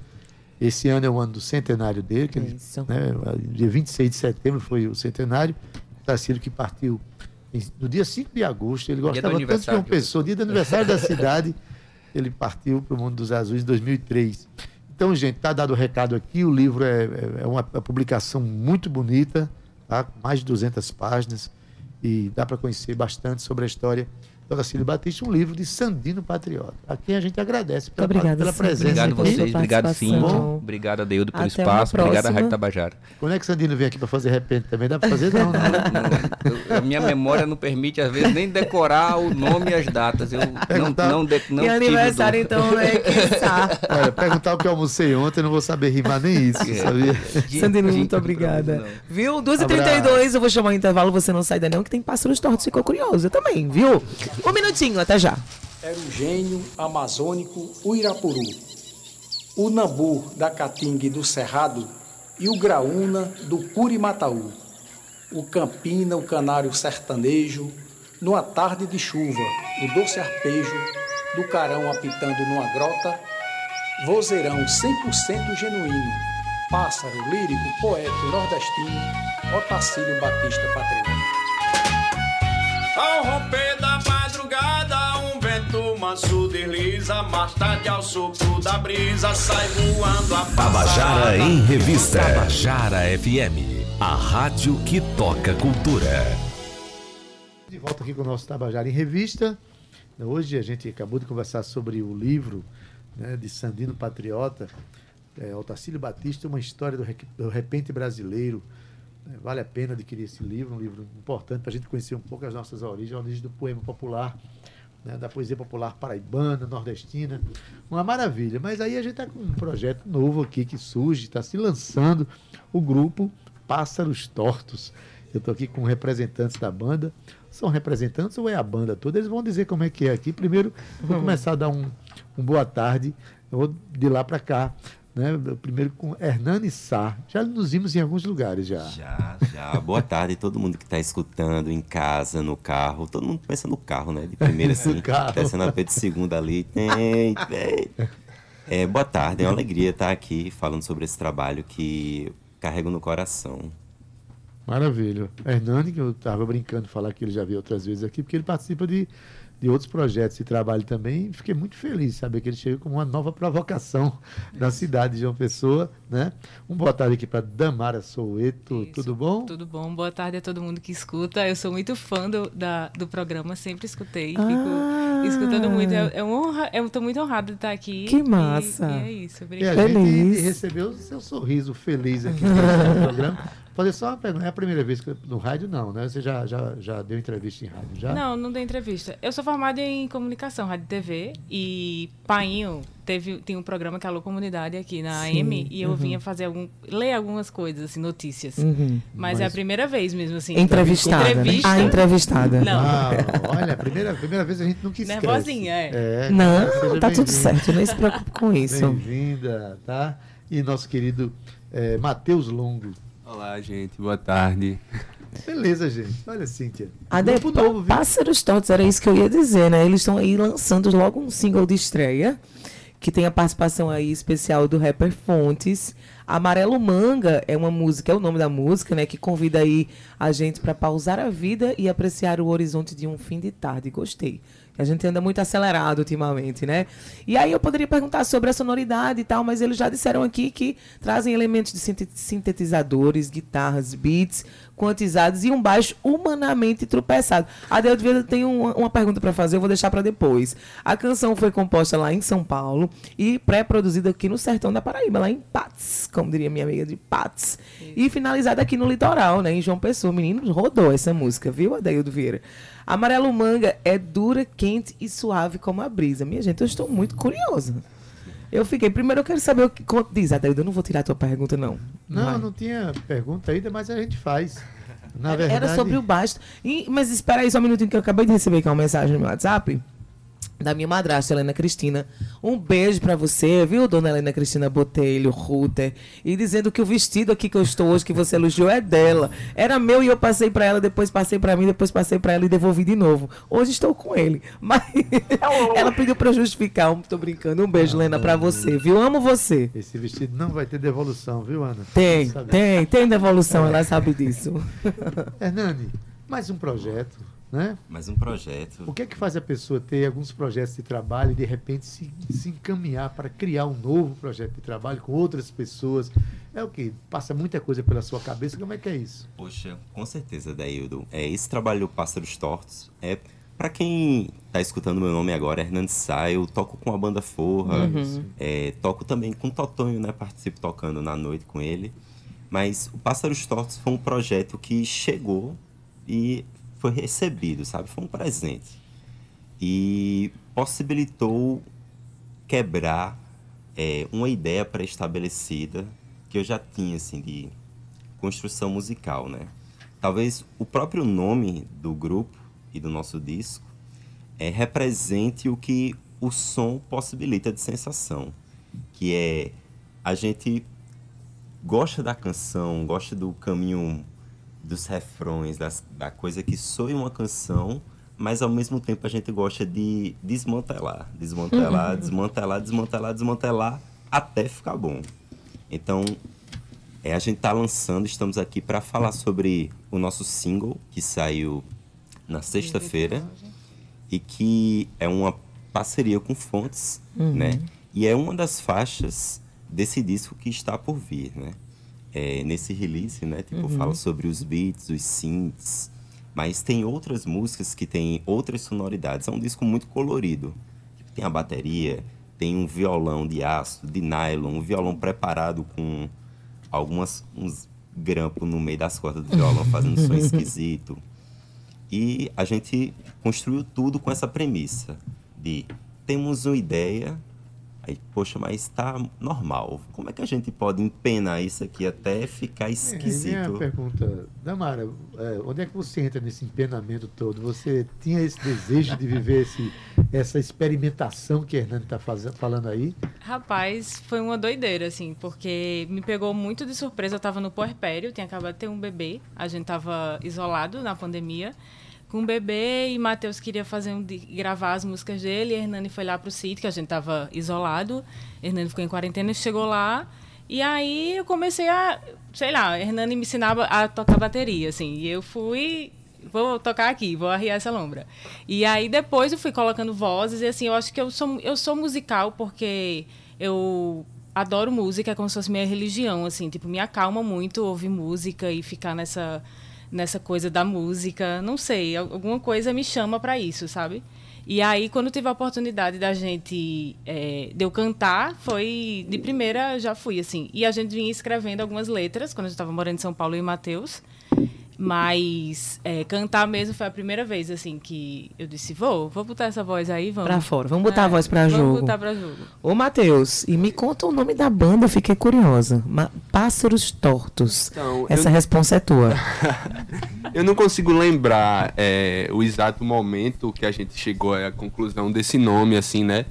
Esse ano é o ano do centenário dele, que ele, né, dia 26 de setembro foi o centenário. Otacílio que partiu no dia 5 de agosto. Ele do gostava tanto de uma pessoa, dia do aniversário da cidade. Ele partiu para o mundo dos azuis em 2003. Então, gente, tá dado o recado aqui. O livro é, é- é uma, uma publicação muito bonita, tá? mais de 200 páginas. E dá para conhecer bastante sobre a história do Otacílio Batista, um livro de Sandino Patriota. A quem a gente agradece pela, Obrigada, pela presença Obrigado aqui. vocês, obrigado Bom. obrigado Adeudo pelo Até espaço, obrigado próxima. Rádio Tabajara. Quando é que Sandino vem aqui para fazer repente também? Dá para fazer? Não, não. Eu- a minha memória não permite, às vezes, nem decorar o nome e as datas. Eu não, Perguntar- não, de, não e aniversário, do- então, né? Quiçá. Olha, perguntar o que eu almocei ontem, eu não vou saber rimar nem isso, É. sabia? Sandino, muito obrigada. não. Viu? 2h32, eu vou chamar o intervalo, você não sai daí não, que tem pássaros tortos, ficou curioso. Eu também, viu? Um minutinho, até já. era o gênio amazônico Uirapuru, o Nambu da Caatinga e do Cerrado e o Graúna do Curimataú, o Campina, o Canário Sertanejo, numa tarde de chuva, o doce arpejo do carão apitando numa grota, vozeirão 100% genuíno, pássaro lírico, poeta nordestino, Otacílio Batista Patriota. Ao romper manso desliza, mais tarde ao sopro da brisa, sai voando a Tabajara em Revista. Tabajara FM, a rádio que toca cultura. De volta aqui com o nosso Tabajara em Revista. Hoje a gente acabou de conversar sobre o livro né, de Sandino Patriota, é, Otacílio Batista, uma história do, do repente brasileiro. É, Vale a pena adquirir esse livro, um livro importante para a gente conhecer um pouco as nossas origens, a origem do poema popular, né, da poesia popular paraibana, nordestina. Uma maravilha. Mas aí a gente está com um projeto novo aqui que surge, está se lançando, o grupo Pássaros Tortos. Eu estou aqui com representantes da banda. São representantes ou é a banda toda? Eles vão dizer como é que é aqui. Primeiro, vou começar a dar um, um boa tarde. Eu vou de lá para cá. Né? Primeiro com Hernani Sá. Já nos vimos em alguns lugares já. Já, já. Boa tarde todo mundo que está escutando em casa, no carro. Todo mundo pensa no carro, né? De primeira assim, descendo a pé de segunda ali. Tem, tem. É, boa tarde, é uma alegria estar aqui falando sobre esse trabalho que carrego no coração. Maravilha. Hernani, que eu estava brincando de falar que ele já veio outras vezes aqui, porque ele participa de, de outros projetos de trabalho também. Fiquei muito feliz de saber que ele chega como uma nova provocação da cidade de João Pessoa. Né? Um boa tarde aqui para Damara Soueto. Isso. Tudo bom? Tudo bom? Boa tarde a todo mundo que escuta. Eu sou muito fã do, da, do programa, sempre escutei. Fico Ah. escutando muito. É, é uma honra, eu estou muito honrada de estar aqui. Que E- massa. E, é isso, E a obrigada. Feliz. gente recebeu o seu sorriso feliz aqui no programa. Fazer só uma pergunta. É a primeira vez que no rádio, não, né? Você já, já, já deu entrevista em rádio, já? Não, não dei entrevista. Eu sou formada em comunicação, rádio e TV. E Painho teve, tem um programa que é Alô Comunidade aqui na Sim, AM. E eu uhum. vinha fazer algum. ler algumas coisas, assim, notícias. Uhum. Mas, é a Mas- primeira vez mesmo, assim. Entrevistada, né? Entrevista. Ah, entrevistada. Não. Ah, olha, a primeira, primeira vez a gente nunca esquece. Nervosinha, é. é Não, seja tá tudo certo, não se preocupe com isso. Bem-vinda, tá? E nosso querido eh, Matheus Longo. Olá, gente, boa tarde. Beleza, gente. Olha, Cíntia. Ade, Grupo novo, viu? Pássaros Tortos, era isso que eu ia dizer, né? Eles estão aí lançando logo um single de estreia, que tem a participação aí especial do rapper Fontes. Amarelo Manga é uma música, é o nome da música, né? Que convida aí a gente para pausar a vida e apreciar o horizonte de um fim de tarde. Gostei. A gente anda muito acelerado ultimamente, né? E aí eu poderia perguntar sobre a sonoridade e tal, mas eles já disseram aqui que trazem elementos de sinte- sintetizadores, guitarras, beats quantizados e um baixo humanamente tropeçado. A Deus tem uma, uma pergunta para fazer, eu vou deixar para depois. A canção foi composta lá em São Paulo e pré-produzida aqui no sertão da Paraíba, lá em Patos, como diria minha amiga de Patos. E finalizada aqui no litoral, né, em João Pessoa. Menino, rodou essa música, viu, Adeildo Vieira? Amarelo Manga é dura, quente e suave como a brisa. Minha gente, eu estou muito curiosa. Eu fiquei. Primeiro eu quero saber o que. Diz, Adeildo, eu não vou tirar a tua pergunta, não. Não, Vai. não tinha pergunta ainda, mas a gente faz. Na verdade, Era sobre o basto. E- mas espera aí só um minutinho que eu acabei de receber aqui uma mensagem no meu WhatsApp da minha madrasta, Helena Cristina. Um beijo pra você, viu, dona Helena Cristina Botelho, Ruter. E dizendo que o vestido aqui que eu estou hoje, que você elogiou, é dela. Era meu e eu passei pra ela, depois passei pra mim, depois passei pra ela e devolvi de novo. Hoje estou com ele. Mas ela pediu pra eu justificar. Tô brincando. Um beijo, Helena, pra você, viu? Amo você. Esse vestido não vai ter devolução, viu, Ana? Tem, tem, tem devolução, ela sabe disso. Hernani, mais um projeto. Né? Mais um projeto. O que é que faz a pessoa ter alguns projetos de trabalho e de repente se, se encaminhar para criar um novo projeto de trabalho com outras pessoas? É o que? Passa muita coisa pela sua cabeça, como é que é isso? Poxa, com certeza, Daildo. É, esse trabalho Pássaros Tortos é. Para quem tá escutando meu nome agora, Hernandes Sá, eu toco com a banda Forra, Uhum. é, toco também com o Totonho, né? Participo tocando na noite com ele. Mas o Pássaros Tortos foi um projeto que chegou e foi recebido, sabe? Foi um presente. E possibilitou quebrar é, uma ideia pré-estabelecida que eu já tinha, assim, de construção musical, né? Talvez o próprio nome do grupo e do nosso disco é, represente o que o som possibilita de sensação, que é a gente gosta da canção, gosta do caminho dos refrões, das, da coisa que soe uma canção, mas ao mesmo tempo a gente gosta de desmantelar, desmantelar, Uhum. desmantelar, desmantelar, desmantelar até ficar bom. Então, é, a gente está lançando, estamos aqui para falar sobre o nosso single que saiu na sexta-feira e que é uma parceria com Fontes, Uhum. né? E é uma das faixas desse disco que está por vir, né? É, nesse release, né? Tipo, Uhum. fala sobre os beats, os synths, mas tem outras músicas que têm outras sonoridades. É um disco muito colorido. Tipo, tem a bateria, tem um violão de aço, de nylon, um violão preparado com algumas uns grampos no meio das cordas do violão fazendo som esquisito. E a gente construiu tudo com essa premissa de temos uma ideia, aí, poxa, mas tá normal. Como é que a gente pode empenar isso aqui até ficar É, aí vem a esquisito? pergunta, Damara, é, onde é que você entra nesse empenamento todo? Você tinha esse desejo de viver esse, essa experimentação que a Hernani está falando aí? Rapaz, foi uma doideira, assim, porque me pegou muito de surpresa. Eu tava no puerpério, tinha acabado de ter um bebê. A gente tava isolado na pandemia com um bebê e Matheus queria fazer um, gravar as músicas dele. E Hernani foi lá pro sítio, que a gente tava isolado. Hernani ficou em quarentena e chegou lá. E aí eu comecei a, sei lá, Hernani me ensinava a tocar bateria, assim. E eu fui vou tocar aqui, vou arriar essa lombra. E aí depois eu fui colocando vozes e assim, eu acho que eu sou eu sou musical porque eu adoro música, é como se fosse minha religião, assim, tipo, me acalma muito ouvir música e ficar nessa nessa coisa da música, não sei, al- alguma coisa me chama para isso, sabe? E aí, quando tive a oportunidade da gente, é, de eu cantar, foi, de primeira, já fui, assim. E a gente vinha escrevendo algumas letras, quando a gente estava morando em São Paulo e Mateus. Mas é, cantar mesmo foi a primeira vez, assim, que eu disse, vou, vou botar essa voz aí, vamos. Pra fora. Vamos botar a voz pra jogo. Vamos botar pra jogo. Ô, Matheus, e me conta o nome da banda, eu fiquei curiosa. Ma- Pássaros Tortos. Então, Essa eu- resposta é tua. Eu não consigo lembrar é, o exato momento que a gente chegou à conclusão desse nome, assim, né?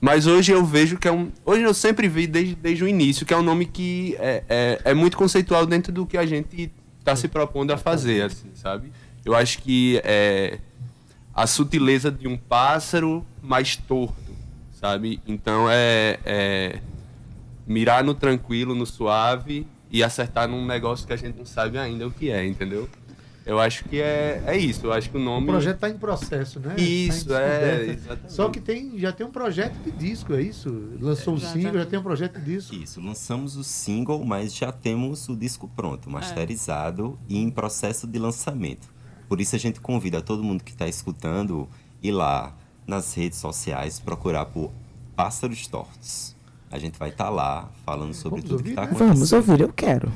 Mas hoje eu vejo que é um. Hoje eu sempre vi desde, desde o início que é um nome que é, é, é muito conceitual dentro do que a gente está se propondo a fazer, assim, sabe? Eu acho que é a sutileza de um pássaro mais torto, sabe? Então é, é mirar no tranquilo, no suave e acertar num negócio que a gente não sabe ainda o que é, entendeu? Eu acho que é, é isso. Eu acho que o O nome. projeto está em processo, né? Tá Isso, é, descoberta. exatamente. Só que tem, já tem um projeto de disco, é isso? Lançou o single, já tem um projeto de disco. Isso, lançamos o single, mas já temos o disco pronto, masterizado e em processo de lançamento. Por isso a gente convida todo mundo que está escutando ir lá nas redes sociais procurar por Pássaros Tortos. A gente vai estar lá falando sobre Vamos tudo que ouvir, está né? acontecendo. Vamos ouvir, eu quero.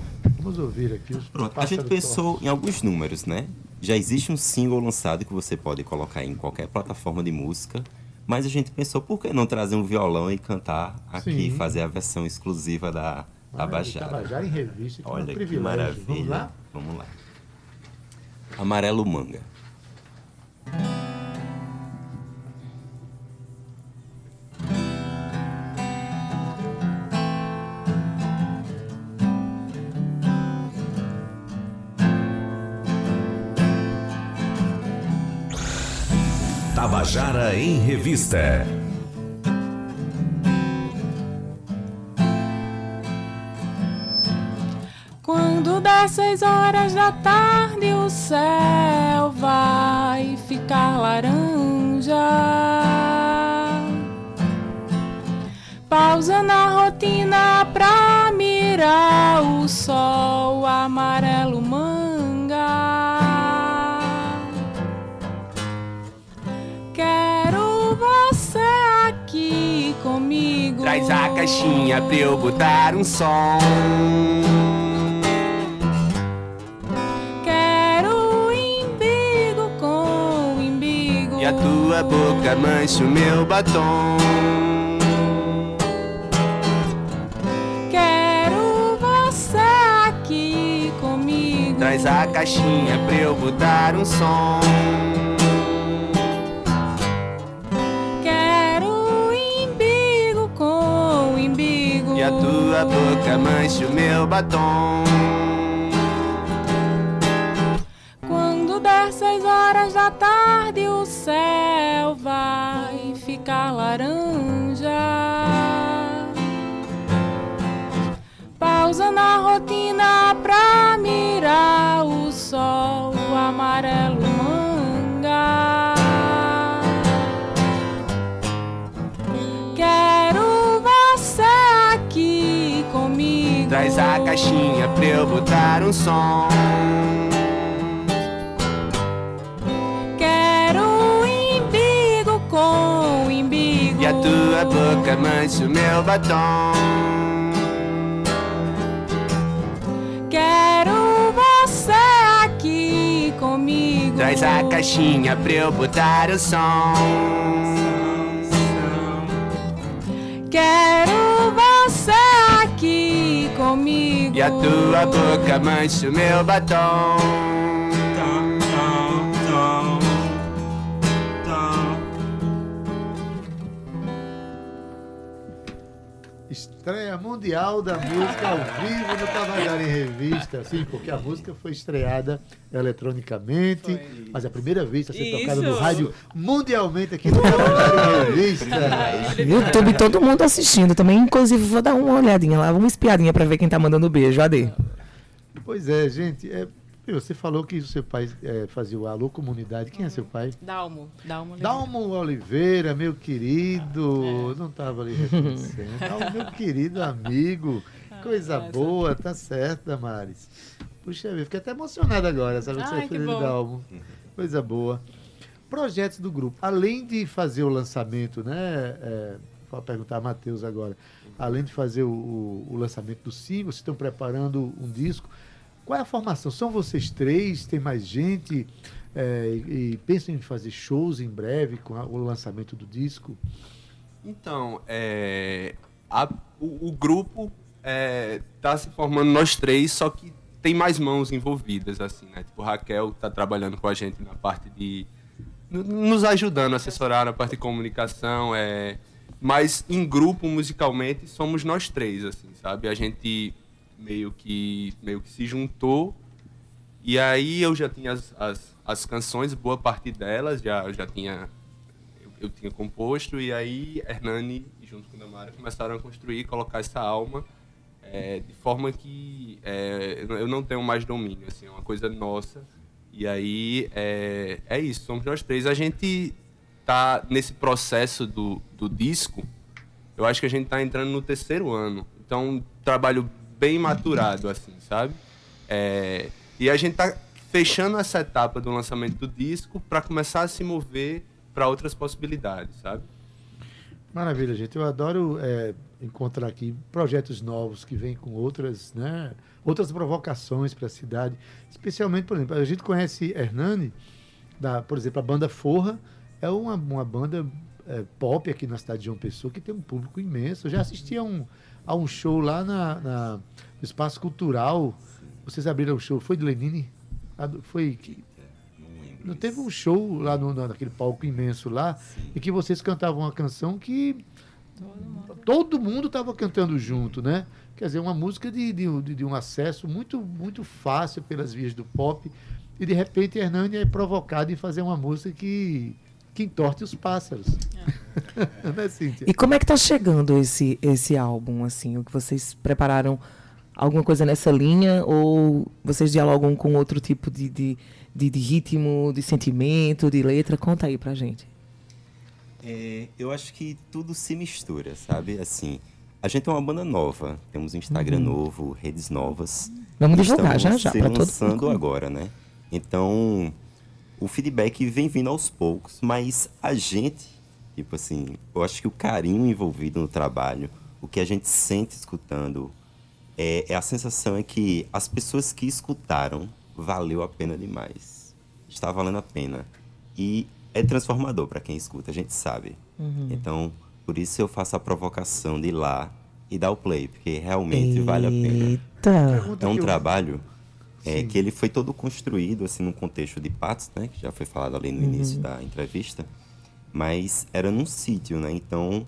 Vamos ouvir aqui os Pronto, a gente pensou em alguns números, né? Já existe um single lançado que você pode colocar em qualquer plataforma de música, mas a gente pensou por que não trazer um violão e cantar aqui, Sim. fazer a versão exclusiva da Tabajara. Tabajara em revista, que é um Olha que maravilha. Vamos lá? Vamos lá. Amarelo Manga. Tabajara em Revista. Quando der seis horas da tarde, o céu vai ficar laranja. Pausa na rotina pra mirar o sol amarelo Traz a caixinha pra eu botar um som. Quero imbigo com imbigo. E a tua boca mancha o meu batom. Quero você aqui comigo. Traz a caixinha pra eu botar um som. A tua boca mancha o meu batom. Quando der seis horas da tarde, o céu vai ficar laranja. Pausa na rotina pra mirar o sol amarelo comigo. Traz a caixinha pra eu botar um som. Quero imbigo com imbigo. E a tua boca mancha o meu batom. Quero você aqui comigo. Traz a caixinha pra eu botar o som. Quero você aqui comigo. E a tua boca mancha o meu. Mundial da música ao vivo no Tabajara em Revista, sim, porque a música foi estreada eletronicamente, mas a primeira vez está sendo tocada no Isso. rádio mundialmente aqui no Tabajara em Revista. YouTube, todo mundo assistindo também. Inclusive, vou dar uma olhadinha lá, uma espiadinha pra ver quem tá mandando beijo. Ade. Pois é, gente. é, você falou que o seu pai é, fazia o Alô Comunidade. Quem é seu pai? Dalmo, Dalmo. Dalmo Oliveira, meu querido. Não estava ali reconhecendo. Dalmo, meu querido amigo. Coisa boa, tá certo, Damares. Puxa vida, fiquei até emocionado agora, sabe? que você Ai, é que de bom. Dalmo. Coisa boa. Projetos do grupo. Além de fazer o lançamento, né? É, vou perguntar a Matheus agora. Além de fazer o, o- o lançamento do single, vocês estão preparando um disco. Qual é a formação? São vocês três? Tem mais gente? É, e, pensam em fazer shows em breve com a- o lançamento do disco? Então, é, a- o, o grupo está se formando nós três, só que tem mais mãos envolvidas, assim, né? Tipo, Raquel está trabalhando com a gente na parte de... no- nos ajudando a assessorar na parte de comunicação, é, mas em grupo, musicalmente, somos nós três, assim, sabe? A gente meio que, meio que se juntou e aí eu já tinha as, as, as canções, boa parte delas, já, já tinha eu, eu tinha composto e aí Hernani junto com Damara começaram a construir, colocar essa alma é, de forma que é, eu não tenho mais domínio, assim, é uma coisa nossa. E aí é, é isso, somos nós três. A gente tá nesse processo do, do disco, eu acho que a gente tá entrando no terceiro ano. Então, trabalho bem maturado, assim, sabe? É, e a gente tá fechando essa etapa do lançamento do disco para começar a se mover para outras possibilidades, sabe? Maravilha, gente. Eu adoro é, encontrar aqui projetos novos que vêm com outras, né, outras provocações para a cidade. Especialmente, por exemplo, a gente conhece Hernani, da, por exemplo, a banda Forra, é uma, uma banda é, pop aqui na cidade de João Pessoa que tem um público imenso. Eu já assisti a um, a um show lá na, na- no Espaço Cultural. Vocês abriram o show, foi de Lenine? Do- Foi que, não teve um show lá no, naquele palco imenso lá, e que vocês cantavam uma canção que todo mundo estava cantando junto, né? Quer dizer, uma música de, de, de- de um acesso muito, muito fácil pelas vias do pop, e de repente Hernani é provocado em fazer uma música que, que entorte os pássaros. né, Cíntia? E como é que tá chegando esse, esse álbum, assim, o que vocês prepararam alguma coisa nessa linha? Ou vocês dialogam com outro tipo de, de, de, de ritmo, de sentimento, de letra? Conta aí pra gente. É, eu acho que tudo se mistura, sabe? Assim, a gente é uma banda nova, temos um Instagram Uhum. novo, redes novas. Vamos divulgar Estamos já, já, se pra todo lançando mundo. agora, né? Então, o feedback vem vindo aos poucos, mas a gente, tipo assim, eu acho que o carinho envolvido no trabalho, o que a gente sente escutando, é, é a sensação é que as pessoas que escutaram valeu a pena demais. Está valendo a pena. E é transformador para quem escuta, a gente sabe. Uhum. Então, por isso eu faço a provocação de ir lá e dar o play, porque realmente vale a pena. Eita. É um trabalho é, que ele foi todo construído assim num contexto de Patos, né, que já foi falado ali no Uhum. início da entrevista, mas era num sítio, né? Então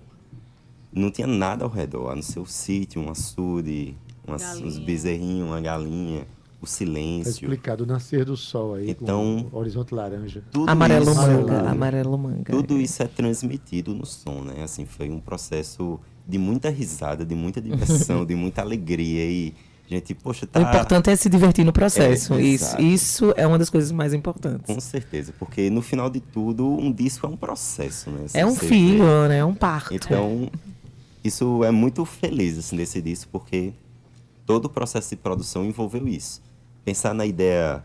não tinha nada ao redor, a não ser o sítio, um açude, umas, uns bezerrinhos, uma galinha, o Tá silêncio. explicado, o nascer do sol aí, Então- com o horizonte laranja. Amarelo isso- manga, amarelo manga. Tudo isso é transmitido no som, né? Assim, foi um processo de muita risada, de muita diversão, de muita alegria e gente, poxa, tá O importante é se divertir no processo. É, isso, isso é uma das coisas mais importantes. Com certeza, porque no final de tudo, um disco é um processo, né? Se É um filho, vê. né? É um parto. Então, isso é muito feliz, assim, desse disco, porque todo o processo de produção envolveu isso. Pensar na ideia,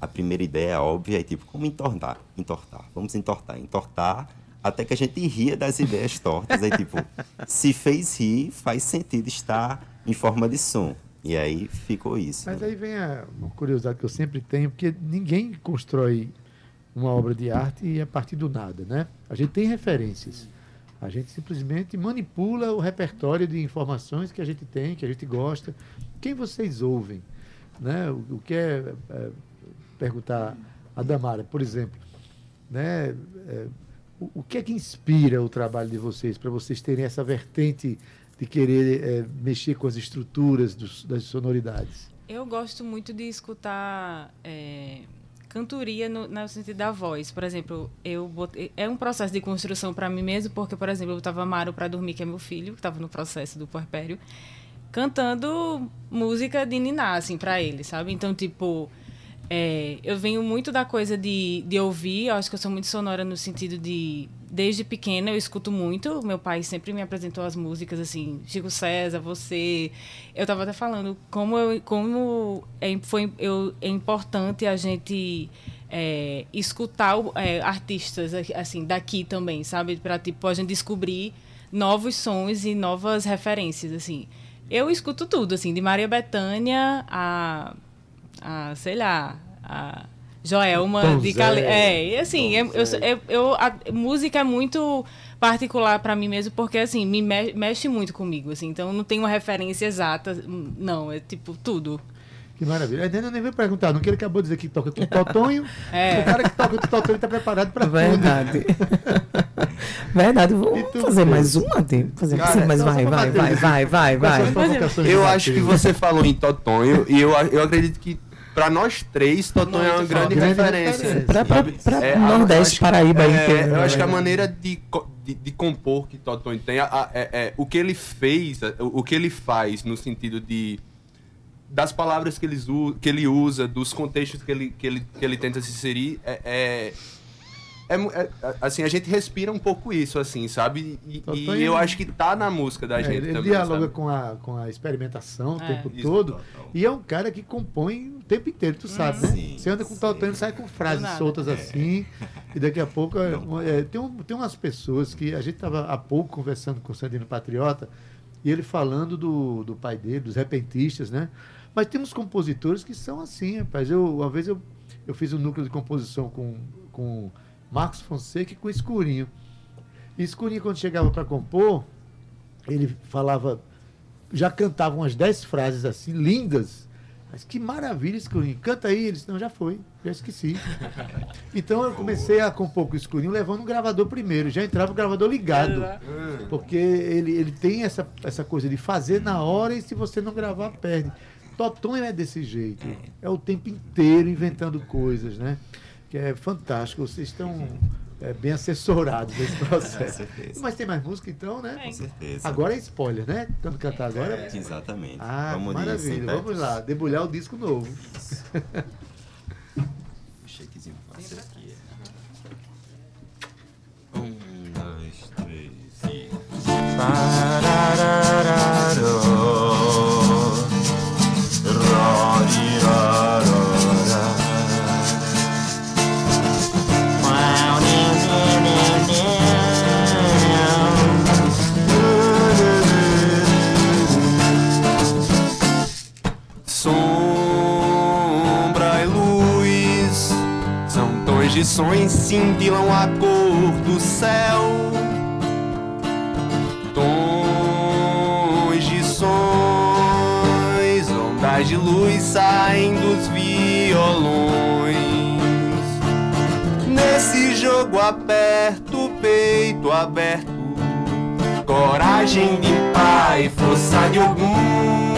a primeira ideia óbvia é tipo, como entortar? Entortar. Vamos entortar, entortar, até que a gente ria das ideias tortas. Aí, tipo, se fez rir, faz sentido estar em forma de som. E aí ficou isso. Mas aí vem a, uma curiosidade que eu sempre tenho, porque ninguém constrói uma obra de arte a partir do nada, né? A gente tem referências. A gente simplesmente manipula o repertório de informações que a gente tem, que a gente gosta. Quem vocês ouvem? Né? O, o que é, é, perguntar a Damara, por exemplo, né? É, o, o que é que inspira o trabalho de vocês para vocês terem essa vertente de querer é, mexer com as estruturas dos- das sonoridades? Eu gosto muito de escutar é, cantoria no, no sentido da voz. Por exemplo, eu botei- é um processo de construção para mim mesmo, porque, por exemplo, eu botava Maro para dormir, que é meu filho, que estava no processo do puerpério, cantando música de ninar, assim, para ele, sabe? Então, tipo, é, eu venho muito da coisa de, de ouvir, eu acho que eu sou muito sonora no sentido de. Desde pequena eu escuto muito. Meu pai sempre me apresentou as músicas, assim, Chico César, você. Eu estava até falando como, eu, como é, foi, eu, é importante a gente é, escutar é, artistas assim daqui também, sabe? Para tipo, a gente descobrir novos sons e novas referências, assim. Eu escuto tudo, assim, de Maria Bethânia a a, sei lá, a Joelma Tom de Cali. É, e assim, eu, eu, eu, eu- a música é muito particular para mim mesmo, porque assim, me me- mexe muito comigo, assim. Então não tem uma referência exata, não, é tipo tudo. Que maravilha. Ainda nem vou perguntar, não que ele acabou de dizer que toca com o Totonho. É. O cara que toca com o Totonho está preparado para tudo. Verdade. Verdade. Vou tu, fazer mais uma, Ade. Fazer Cara, assim, mas então, vai, vai, vai, vai, vai, vai. Eu acho que você falou em Totonho e eu, eu acredito que pra nós três, Totonho é uma grande, Grande referência. referência. Pra, pra, pra É, Nordeste, Paraíba é, inteiro. Eu acho que a maneira de, de, de compor que Totonho tem, a- a- é- é, o que ele fez, o, o que ele faz no sentido de das palavras que ele, usa, que ele usa, dos contextos que ele, que ele, que ele tenta se inserir, é, é, é é- é- assim, a gente respira um pouco isso, assim, sabe? E, e eu acho que tá na música da É, gente ele também, dialoga sabe? com a, com a experimentação o É. tempo Isso, todo. total. E é um cara que compõe o tempo inteiro, tu sabe, né? Sim, Você anda com o sim. Ele sai com frases nada. soltas assim. E daqui a pouco. é, é, tem, um, tem umas pessoas que. A gente estava há pouco conversando com o Sandino Patriota. E ele falando do, do pai dele, dos repentistas, né? Mas tem uns compositores que são assim, rapaz. Eu, uma vez eu, eu fiz um núcleo de composição com, com Marcos Fonseca e com Escurinho. E Escurinho, quando chegava para compor, ele falava, já cantava umas 10 frases assim, lindas. Mas que maravilha, Escurinho. Canta aí. Ele disse, não, já foi, já esqueci. Então eu comecei a compor com o Escurinho levando um gravador primeiro. Já entrava o gravador ligado. Porque ele, ele tem essa, essa coisa de fazer na hora e se você não gravar, perde. Totonho é desse jeito. É o tempo inteiro inventando coisas, né? Que é fantástico. Vocês estão é, bem assessorados nesse processo. certeza. Mas tem mais música então, né? Com certeza. Agora é spoiler, né? Tanto cantar agora. É, exatamente. Ah, Vamos maravilha. Vamos lá, debulhar o disco novo. Um shakezinho fácil aqui. Um, dois, três e. sons cintilam a cor do céu. Tons de sons, ondas de luz saem dos violões. Nesse jogo aperto, peito aberto, coragem de pai, força de algum.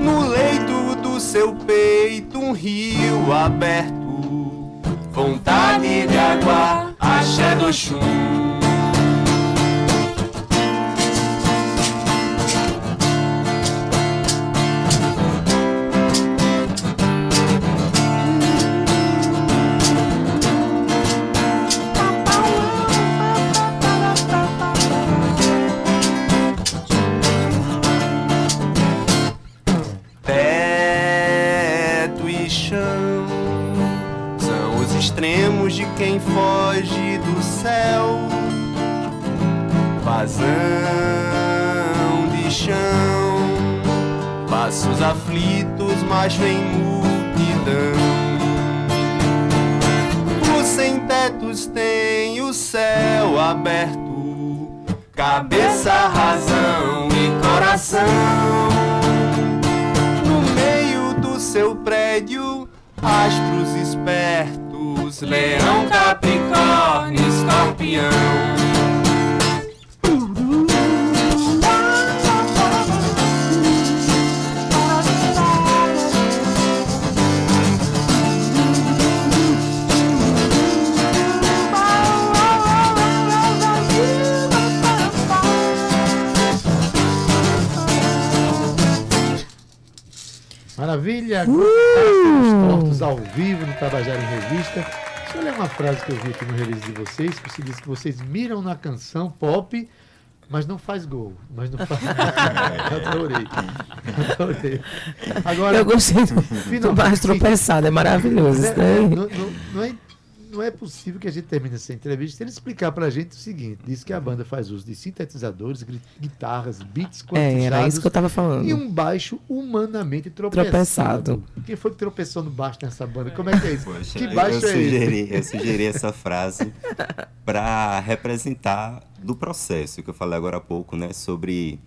No leito do seu peito, um rio aberto. Vontade de água, axé do chum. Vazão de chão, passos aflitos, mas em multidão. Os sem tetos têm o céu aberto, cabeça, razão e coração. No meio do seu prédio, astros espertos, leão, capricórnio, escorpião. Maravilha! Uh! Tortos ao vivo no Tabajara em Revista. Deixa eu ler uma frase que eu vi aqui no release de vocês, que você disse que vocês miram na canção pop, mas não faz gol. Mas não faz. Adorei. Adorei. Agora, Eu gostei do, do mais tropeçado, é maravilhoso isso É, daí. não, não- não é, não é possível que a gente termine essa entrevista sem ele explicar pra gente o seguinte: diz que a banda faz uso de sintetizadores, guitarras, beats É, era quantizados isso que eu tava falando. e um baixo humanamente tropeçado. Tropeçado. Quem foi que tropeçou no baixo nessa banda? Como é que é isso? Poxa, que baixo eu, é sugeri, esse? eu sugeri essa frase para representar do processo que eu falei agora há pouco, né? Sobre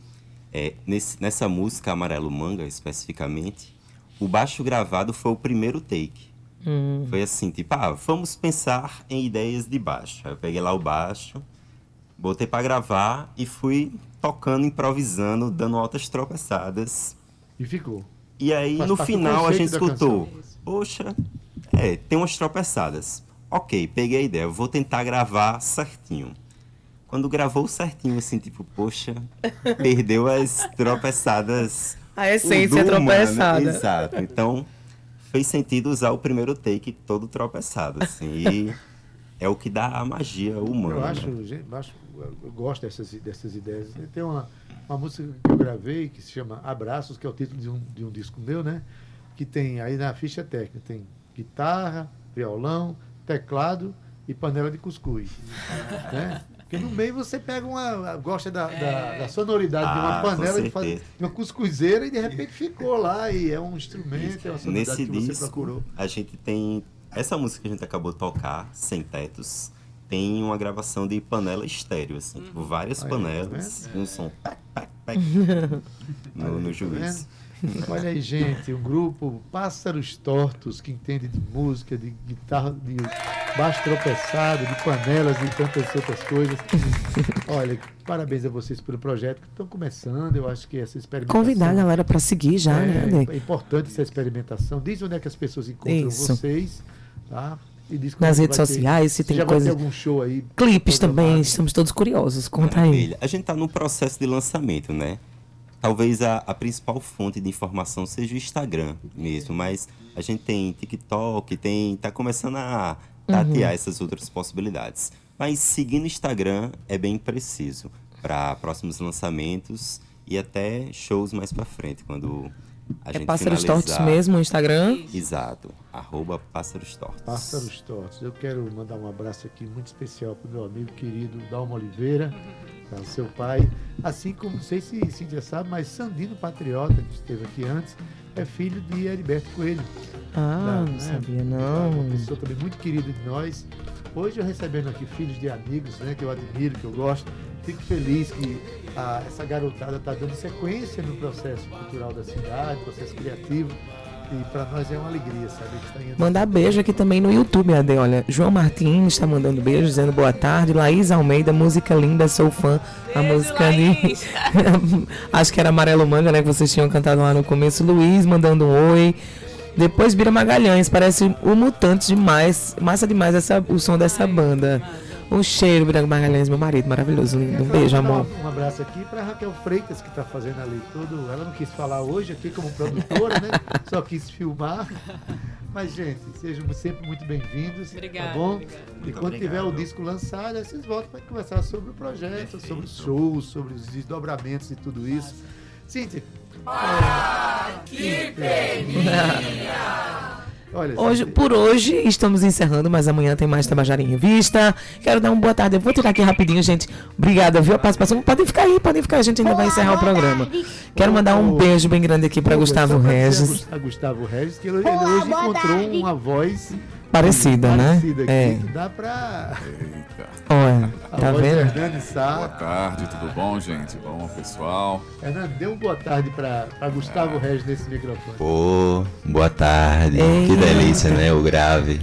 é, nesse- nessa música Amarelo Manga, especificamente, o baixo gravado foi o primeiro take. Hum. Foi assim, tipo, ah, vamos pensar em ideias de baixo. Aí eu peguei lá o baixo, botei para gravar e fui tocando, improvisando, dando altas tropeçadas. E ficou. E aí, Faz no final, a gente escutou. canção. Poxa, é, tem umas tropeçadas. Ok, peguei a ideia, vou tentar gravar certinho. Quando gravou certinho, assim, tipo, poxa, perdeu as tropeçadas. A essência humano. tropeçada. Exato. Então, fez sentido usar o primeiro take todo tropeçado, assim. E é o que dá a magia humana. Eu né? acho, gente, acho- eu gosto dessas, dessas ideias. Tem uma, uma música que eu gravei que se chama Abraços, que é o título de um, de um disco meu, né? Que tem aí na ficha técnica, tem guitarra, violão, teclado e panela de cuscuz. né? Porque no meio você pega uma. gosta da, da, da sonoridade de uma Ah, panela de, fazer, uma cuscuzeira e de repente ficou lá e é um instrumento, é uma sonoridade Nesse que você disco, procurou. a gente tem. Essa música que a gente acabou de tocar, Sem Tetos, tem uma gravação de panela estéreo, assim, tipo, várias Aí, panelas, tá um som pac, pac, pac, no, no juiz. Olha aí, gente, um grupo Pássaros Tortos, que entende de música, de guitarra, de baixo tropeçado, de panelas e tantas outras coisas. Olha, parabéns a vocês pelo projeto que estão começando. Eu acho que essa experimentação. Convidar a galera pra seguir já, é, né, é importante essa experimentação. Diz onde é que as pessoas encontram Isso. vocês, tá? Nas vai redes ter- sociais, se tem já coisa- vai ter algum show aí. Clipes também, estamos todos curiosos. Conta aí. Maravilha. A gente está no processo de lançamento, né? Talvez a, a principal fonte de informação seja o Instagram mesmo, mas a gente tem TikTok, tem tá começando a tatear essas outras possibilidades. Mas seguindo o Instagram é bem preciso para próximos lançamentos e até shows mais para frente, quando a É gente Pássaros finalizar. Tortos mesmo, o Instagram. Exato. Arroba Pássaros Tortos. Pássaros Tortos. Eu quero mandar um abraço aqui muito especial para o meu amigo querido Dalmo Oliveira, tá, seu pai. Assim como, não sei se Cíntia sabe, mas Sandino Patriota, que esteve aqui antes, é filho de Heriberto Coelho. Ah, Da- não né, sabia Uma não. pessoa também muito querida de nós. Hoje eu recebendo aqui filhos de amigos, né, que eu admiro, que eu gosto. Fico feliz que ah, essa garotada está dando sequência no processo cultural da cidade, processo criativo. E para nós é uma alegria saber que está indo. Mandar beijo aqui também no YouTube, Ade. Olha, João Martins está mandando beijo, dizendo boa tarde. Laís Almeida, música linda, sou fã. a Beijo, música de. Laís. Acho que era Amarelo Manga, né? Que vocês tinham cantado lá no começo. Luiz mandando um oi. Depois Bira Magalhães, parece o Mutante demais. Massa demais essa, o som dessa banda. Um cheiro, Bira Magalhães, meu marido, maravilhoso, lindo. Um beijo, amor. Um, abraço aqui para Raquel Freitas, que está fazendo ali tudo. Ela não quis falar hoje aqui como produtora, né? Só quis filmar. Mas, gente, sejam sempre muito bem-vindos. Obrigada, Tá bom? obrigada. E quando tiver o disco lançado, aí vocês voltam para conversar sobre o projeto, sobre os shows, sobre os desdobramentos e tudo isso. Cíntia. que Olha, Hoje, por hoje, estamos encerrando, mas amanhã tem mais Tabajara em Revista. Quero dar uma boa tarde. Eu vou tirar aqui rapidinho, gente. Obrigada, viu, a participação. Podem ficar aí, podem ficar. A gente ainda vai encerrar o programa. Quero mandar um beijo bem grande aqui para Gustavo Regis. Gustavo Regis, que ele, ele hoje encontrou uma voz Parecida, né? parecida aqui, É. que dá para Eita. Olha, tá vendo? Hernani Boa Sá. tarde, tudo bom, gente? Bom, pessoal? Hernani, dê uma boa tarde para Gustavo Regis nesse microfone. Pô, boa tarde. Eita. Que delícia, né? O grave.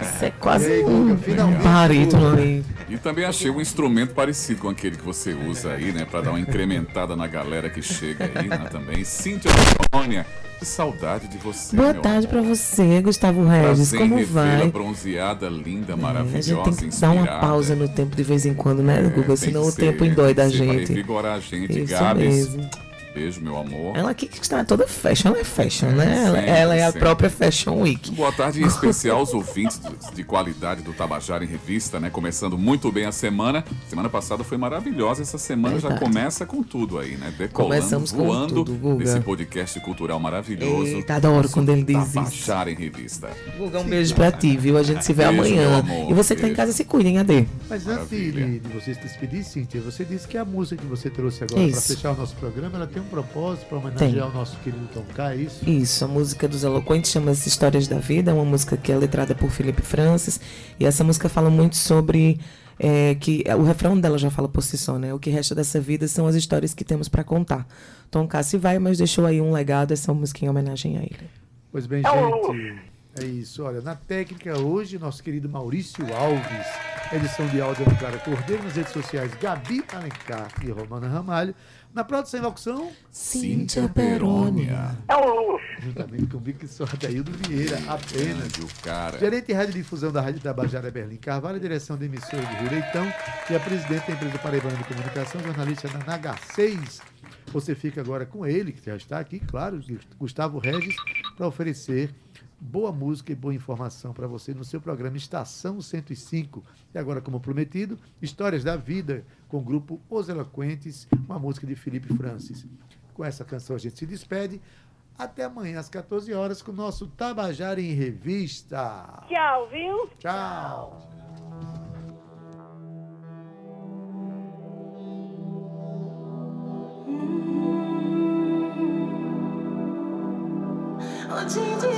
Isso é quase E aí, um, um barítono aí. E também achei um instrumento parecido com aquele que você usa aí, né? Pra dar uma incrementada na galera que chega aí, né? Também. Cíntia Antônia, que saudade de você, Boa tarde pra você, Gustavo Regis. Prazer Como vai? bronzeada, linda, É, maravilhosa, a gente tem que inspirada. dar uma pausa no tempo de vez em quando, né, É, Guga? Senão o tempo endoida a gente. revigorar a gente. Isso Gabs, mesmo. Beijo, meu amor. Ela aqui que está toda fashion, ela é fashion, É, né? Ela, sempre, ela é a própria Fashion Week. Boa tarde em especial aos ouvintes de qualidade do Tabajara em Revista, né? Começando muito bem a semana. Semana passada foi maravilhosa, essa semana já Verdade. começa com tudo aí, né? Decolando, Começamos com voando tudo, Guga. nesse podcast cultural maravilhoso. Eita, adoro quando ele diz isso. Tabajara em Revista. Guga, um beijo pra ti, viu? A gente se vê Beijo, amanhã. amor, E você que tá em casa, se cuidem, Ade. Mas antes Maravilha. de, de você se despedir, Cíntia, você disse que a música que você trouxe agora para fechar o nosso programa, ela tem um propósito para homenagear Tem. o nosso querido Tom K, é isso? Isso, a música dos Eloquentes chama-se Histórias da Vida, é uma música que é letrada por Felipe Francis. E essa música fala muito sobre. é, que o refrão dela já fala por si só, né? O que resta dessa vida são as histórias que temos para contar. Tom K se vai, mas deixou aí um legado, essa música em homenagem a ele. Pois bem, gente, é isso. Olha, na técnica hoje, nosso querido Maurício Alves, edição de áudio do Clara Cordeiro, nas redes sociais Gabi Alencar e Romana Ramalho. Na produção e locução, Cíntia Perônia. juntamente com Vicky Sordaildo Vieira, apenas. Grande o cara. Gerente de Rádio Difusão da Rádio Tabajara Berlim Carvalho, direção da emissora de Rio Leitão e a presidente da empresa Paraibana de Comunicação, jornalista da Naga 6. Você fica agora com ele, que já está aqui, claro, Gustavo Regis, para oferecer boa música e boa informação para você no seu programa Estação 105. E agora, como prometido, Histórias da Vida com o grupo Os Eloquentes, uma música de Felipe Francis. Com essa canção a gente se despede. Até amanhã às 14 horas com o nosso Tabajara em Revista. Tchau, viu? Tchau. Tchau.